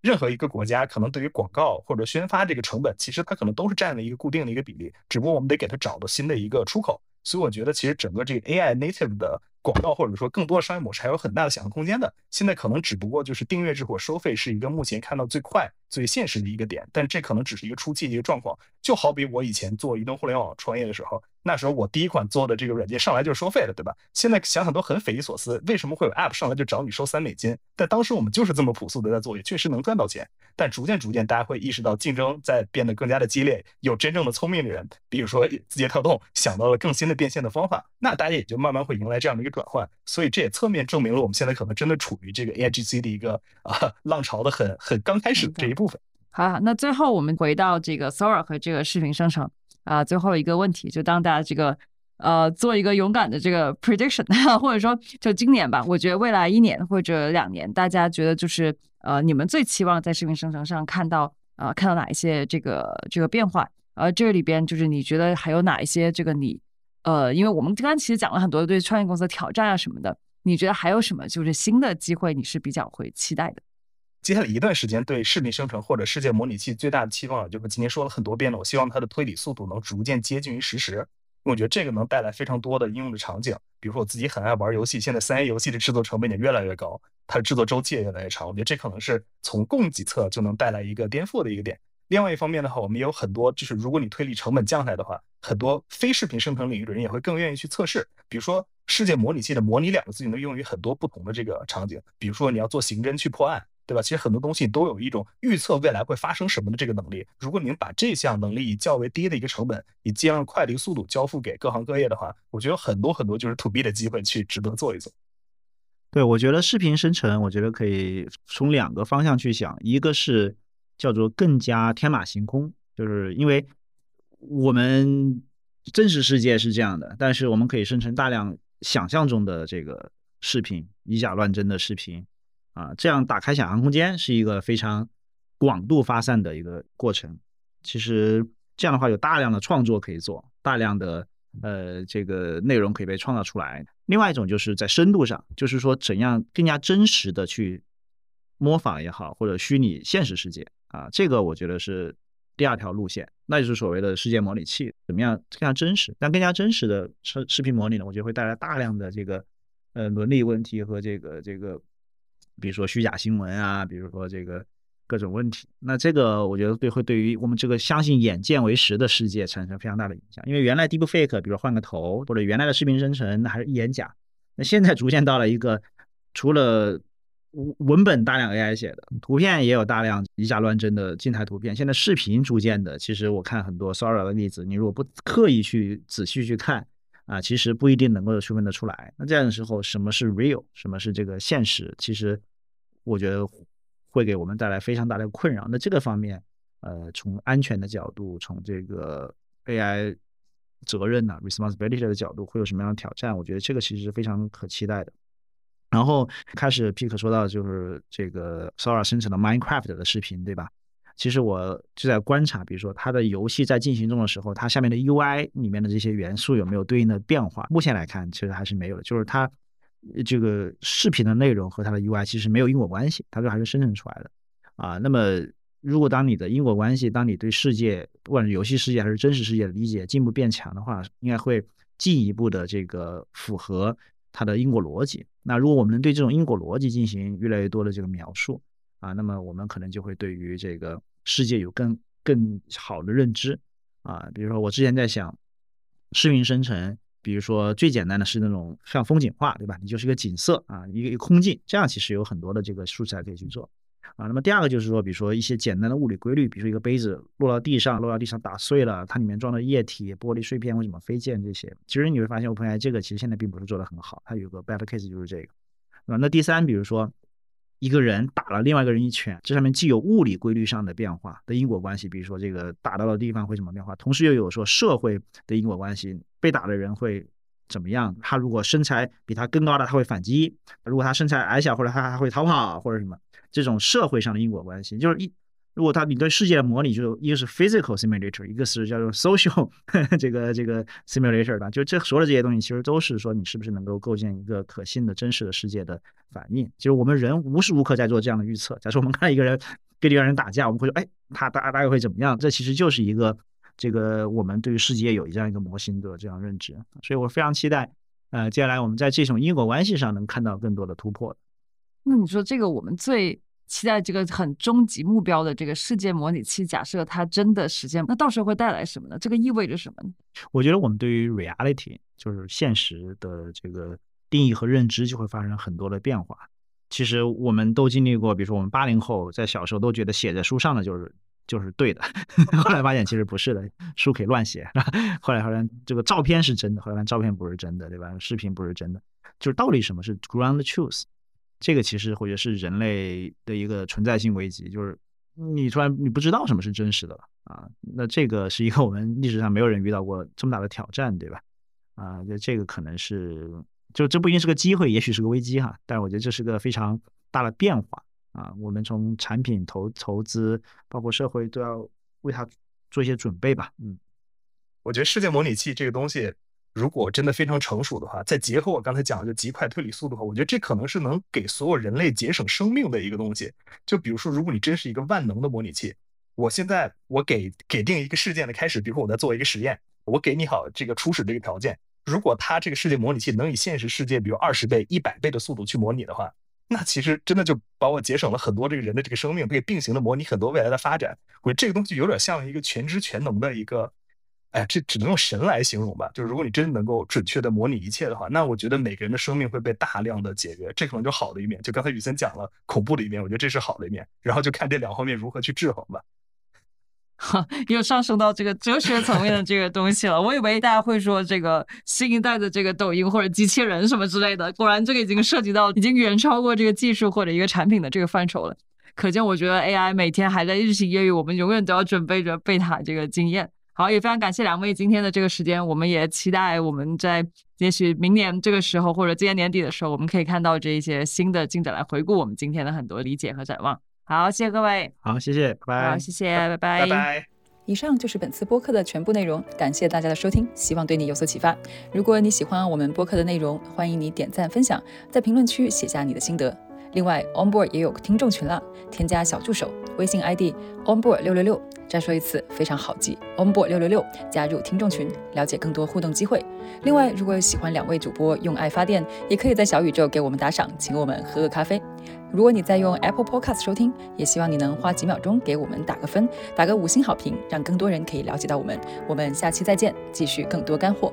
任何一个国家可能对于广告或者宣发这个成本，其实它可能都是占了一个固定的一个比例，只不过我们得给它找到新的一个出口。所以我觉得，其实整个这个 AI native 的广告或者说更多的商业模式还有很大的想象空间的。现在可能只不过就是订阅制或收费是一个目前看到最快最现实的一个点，但这可能只是一个初期的一个状况。就好比我以前做移动互联网创业的时候，那时候我第一款做的这个软件上来就是收费的，对吧？现在想想都很匪夷所思，为什么会有 App 上来就找你收三美金？但当时我们就是这么朴素的在做，也确实能赚到钱。但逐渐逐渐，大家会意识到竞争在变得更加的激烈，有真正的聪明的人，比如说字节跳动想到了更新的变现的方法，那大家也就慢慢会迎来这样的一个转换。所以这也侧面证明了我们现在可能真的处于这个 AIGC 的一个啊浪潮的很很刚开始的这一部分。好，那最后我们回到这个 Sora 和这个视频生成啊，最后一个问题，就当大家这个呃做一个勇敢的这个 prediction，或者说就今年吧，我觉得未来一年或者两年，大家觉得就是呃你们最期望在视频生成上看到呃看到哪一些这个这个变化？而这里边就是你觉得还有哪一些这个你呃，因为我们刚刚其实讲了很多对创业公司的挑战啊什么的，你觉得还有什么就是新的机会你是比较会期待的？接下来一段时间对视频生成或者世界模拟器最大的期望，就是今天说了很多遍了。我希望它的推理速度能逐渐接近于实时，我觉得这个能带来非常多的应用的场景。比如说我自己很爱玩游戏，现在三 A 游戏的制作成本也越来越高，它的制作周期也越来越长。我觉得这可能是从供给侧就能带来一个颠覆的一个点。另外一方面的话，我们也有很多，就是如果你推理成本降下来的话，很多非视频生成领域的人也会更愿意去测试。比如说世界模拟器的“模拟”两个字就能用于很多不同的这个场景，比如说你要做刑侦去破案。对吧？其实很多东西都有一种预测未来会发生什么的这个能力。如果您把这项能力以较为低的一个成本，以尽量快的一个速度交付给各行各业的话，我觉得很多很多就是 to B 的机会去值得做一做。对，我觉得视频生成，我觉得可以从两个方向去想，一个是叫做更加天马行空，就是因为我们真实世界是这样的，但是我们可以生成大量想象中的这个视频，以假乱真的视频。啊，这样打开想象空间是一个非常广度发散的一个过程。其实这样的话，有大量的创作可以做，大量的呃这个内容可以被创造出来。另外一种就是在深度上，就是说怎样更加真实的去模仿也好，或者虚拟现实世界啊，这个我觉得是第二条路线，那就是所谓的世界模拟器，怎么样更加真实？但更加真实的视视频模拟呢，我觉得会带来大量的这个呃伦理问题和这个这个。比如说虚假新闻啊，比如说这个各种问题，那这个我觉得对会对于我们这个相信眼见为实的世界产生非常大的影响。因为原来 Deep Fake，比如换个头或者原来的视频生成，还是一眼假。那现在逐渐到了一个除了文本大量 AI 写的，图片也有大量以假乱真的静态图片。现在视频逐渐的，其实我看很多 Sora 的例子，你如果不刻意去仔细去看。啊，其实不一定能够区分得出来。那这样的时候，什么是 real，什么是这个现实？其实我觉得会给我们带来非常大的困扰。那这个方面，呃，从安全的角度，从这个 AI 责任呢 responsibility 的角度，会有什么样的挑战？我觉得这个其实是非常可期待的。然后开始 Pick 说到就是这个 Sora 生成的 Minecraft 的视频，对吧？其实我就在观察，比如说它的游戏在进行中的时候，它下面的 UI 里面的这些元素有没有对应的变化？目前来看，其实还是没有的。就是它这个视频的内容和它的 UI 其实没有因果关系，它都还是生成出来的啊。那么，如果当你的因果关系，当你对世界，不管是游戏世界还是真实世界的理解进步变强的话，应该会进一步的这个符合它的因果逻辑。那如果我们能对这种因果逻辑进行越来越多的这个描述，啊，那么我们可能就会对于这个世界有更更好的认知啊。比如说，我之前在想，视频生成，比如说最简单的是那种像风景画，对吧？你就是一个景色啊，一个一个空镜，这样其实有很多的这个素材可以去做啊。那么第二个就是说，比如说一些简单的物理规律，比如说一个杯子落到地上，落到地上打碎了，它里面装的液体、玻璃碎片为什么飞溅这些，其实你会发现，OpenAI 这个其实现在并不是做的很好，它有个 bad case 就是这个啊。那第三，比如说。一个人打了另外一个人一拳，这上面既有物理规律上的变化的因果关系，比如说这个打到的地方会怎么变化，同时又有说社会的因果关系，被打的人会怎么样？他如果身材比他更高的，他会反击；如果他身材矮小，或者他还会逃跑或者什么，这种社会上的因果关系，就是一。如果他你对世界的模拟，就一个是 physical simulator，一个是叫做 social 这个这个 simulator 吧，就这所有的这些东西，其实都是说你是不是能够构建一个可信的真实的世界的反应。就是我们人无时无刻在做这样的预测。假设我们看一个人跟另一个人打架，我们会说，哎，他大大概会怎么样？这其实就是一个这个我们对于世界有这样一个模型的这样认知。所以我非常期待，呃，接下来我们在这种因果关系上能看到更多的突破。那你说这个我们最。期待这个很终极目标的这个世界模拟器，假设它真的实现，那到时候会带来什么呢？这个意味着什么呢？我觉得我们对于 reality 就是现实的这个定义和认知就会发生很多的变化。其实我们都经历过，比如说我们八零后在小时候都觉得写在书上的就是就是对的，后来发现其实不是的，书可以乱写。后来好像这个照片是真的，后来照片不是真的，对吧？视频不是真的，就是到底什么是 ground truth？这个其实我觉得是人类的一个存在性危机，就是你突然你不知道什么是真实的了啊。那这个是一个我们历史上没有人遇到过这么大的挑战，对吧？啊，就这个可能是。就这不一定是个机会，也许是个危机哈。但是我觉得这是个非常大的变化啊。我们从产品投投资，包括社会都要为它做一些准备吧。嗯，我觉得世界模拟器这个东西，如果真的非常成熟的话，再结合我刚才讲的就极快推理速度的话，我觉得这可能是能给所有人类节省生命的一个东西。就比如说，如果你真是一个万能的模拟器，我现在我给给定一个事件的开始，比如说我在做一个实验，我给你好这个初始这个条件。如果它这个世界模拟器能以现实世界，比如二十倍、一百倍的速度去模拟的话，那其实真的就把我节省了很多这个人的这个生命，可以并行的模拟很多未来的发展。我觉得这个东西有点像一个全知全能的一个，哎，这只能用神来形容吧。就是如果你真能够准确的模拟一切的话，那我觉得每个人的生命会被大量的节约，这可能就好的一面。就刚才雨森讲了恐怖的一面，我觉得这是好的一面。然后就看这两方面如何去制衡吧。哈，又上升到这个哲学层面的这个东西了。我以为大家会说这个新一代的这个抖音或者机器人什么之类的，果然这个已经涉及到已经远超过这个技术或者一个产品的这个范畴了。可见，我觉得 AI 每天还在日新月异，我们永远都要准备着贝塔这个经验。好，也非常感谢两位今天的这个时间，我们也期待我们在也许明年这个时候或者今年年底的时候，我们可以看到这一些新的进展来回顾我们今天的很多理解和展望。好，谢谢各位。好，谢谢，拜拜。好，谢谢，拜拜。拜拜。以上就是本次播客的全部内容，感谢大家的收听，希望对你有所启发。如果你喜欢我们播客的内容，欢迎你点赞分享，在评论区写下你的心得。另外，Onboard 也有听众群了，添加小助手，微信 ID Onboard 六六六。再说一次，非常好记，Onboard 六六六，加入听众群，了解更多互动机会。另外，如果有喜欢两位主播用爱发电，也可以在小宇宙给我们打赏，请我们喝个咖啡。如果你在用 Apple Podcast 收听，也希望你能花几秒钟给我们打个分，打个五星好评，让更多人可以了解到我们。我们下期再见，继续更多干货。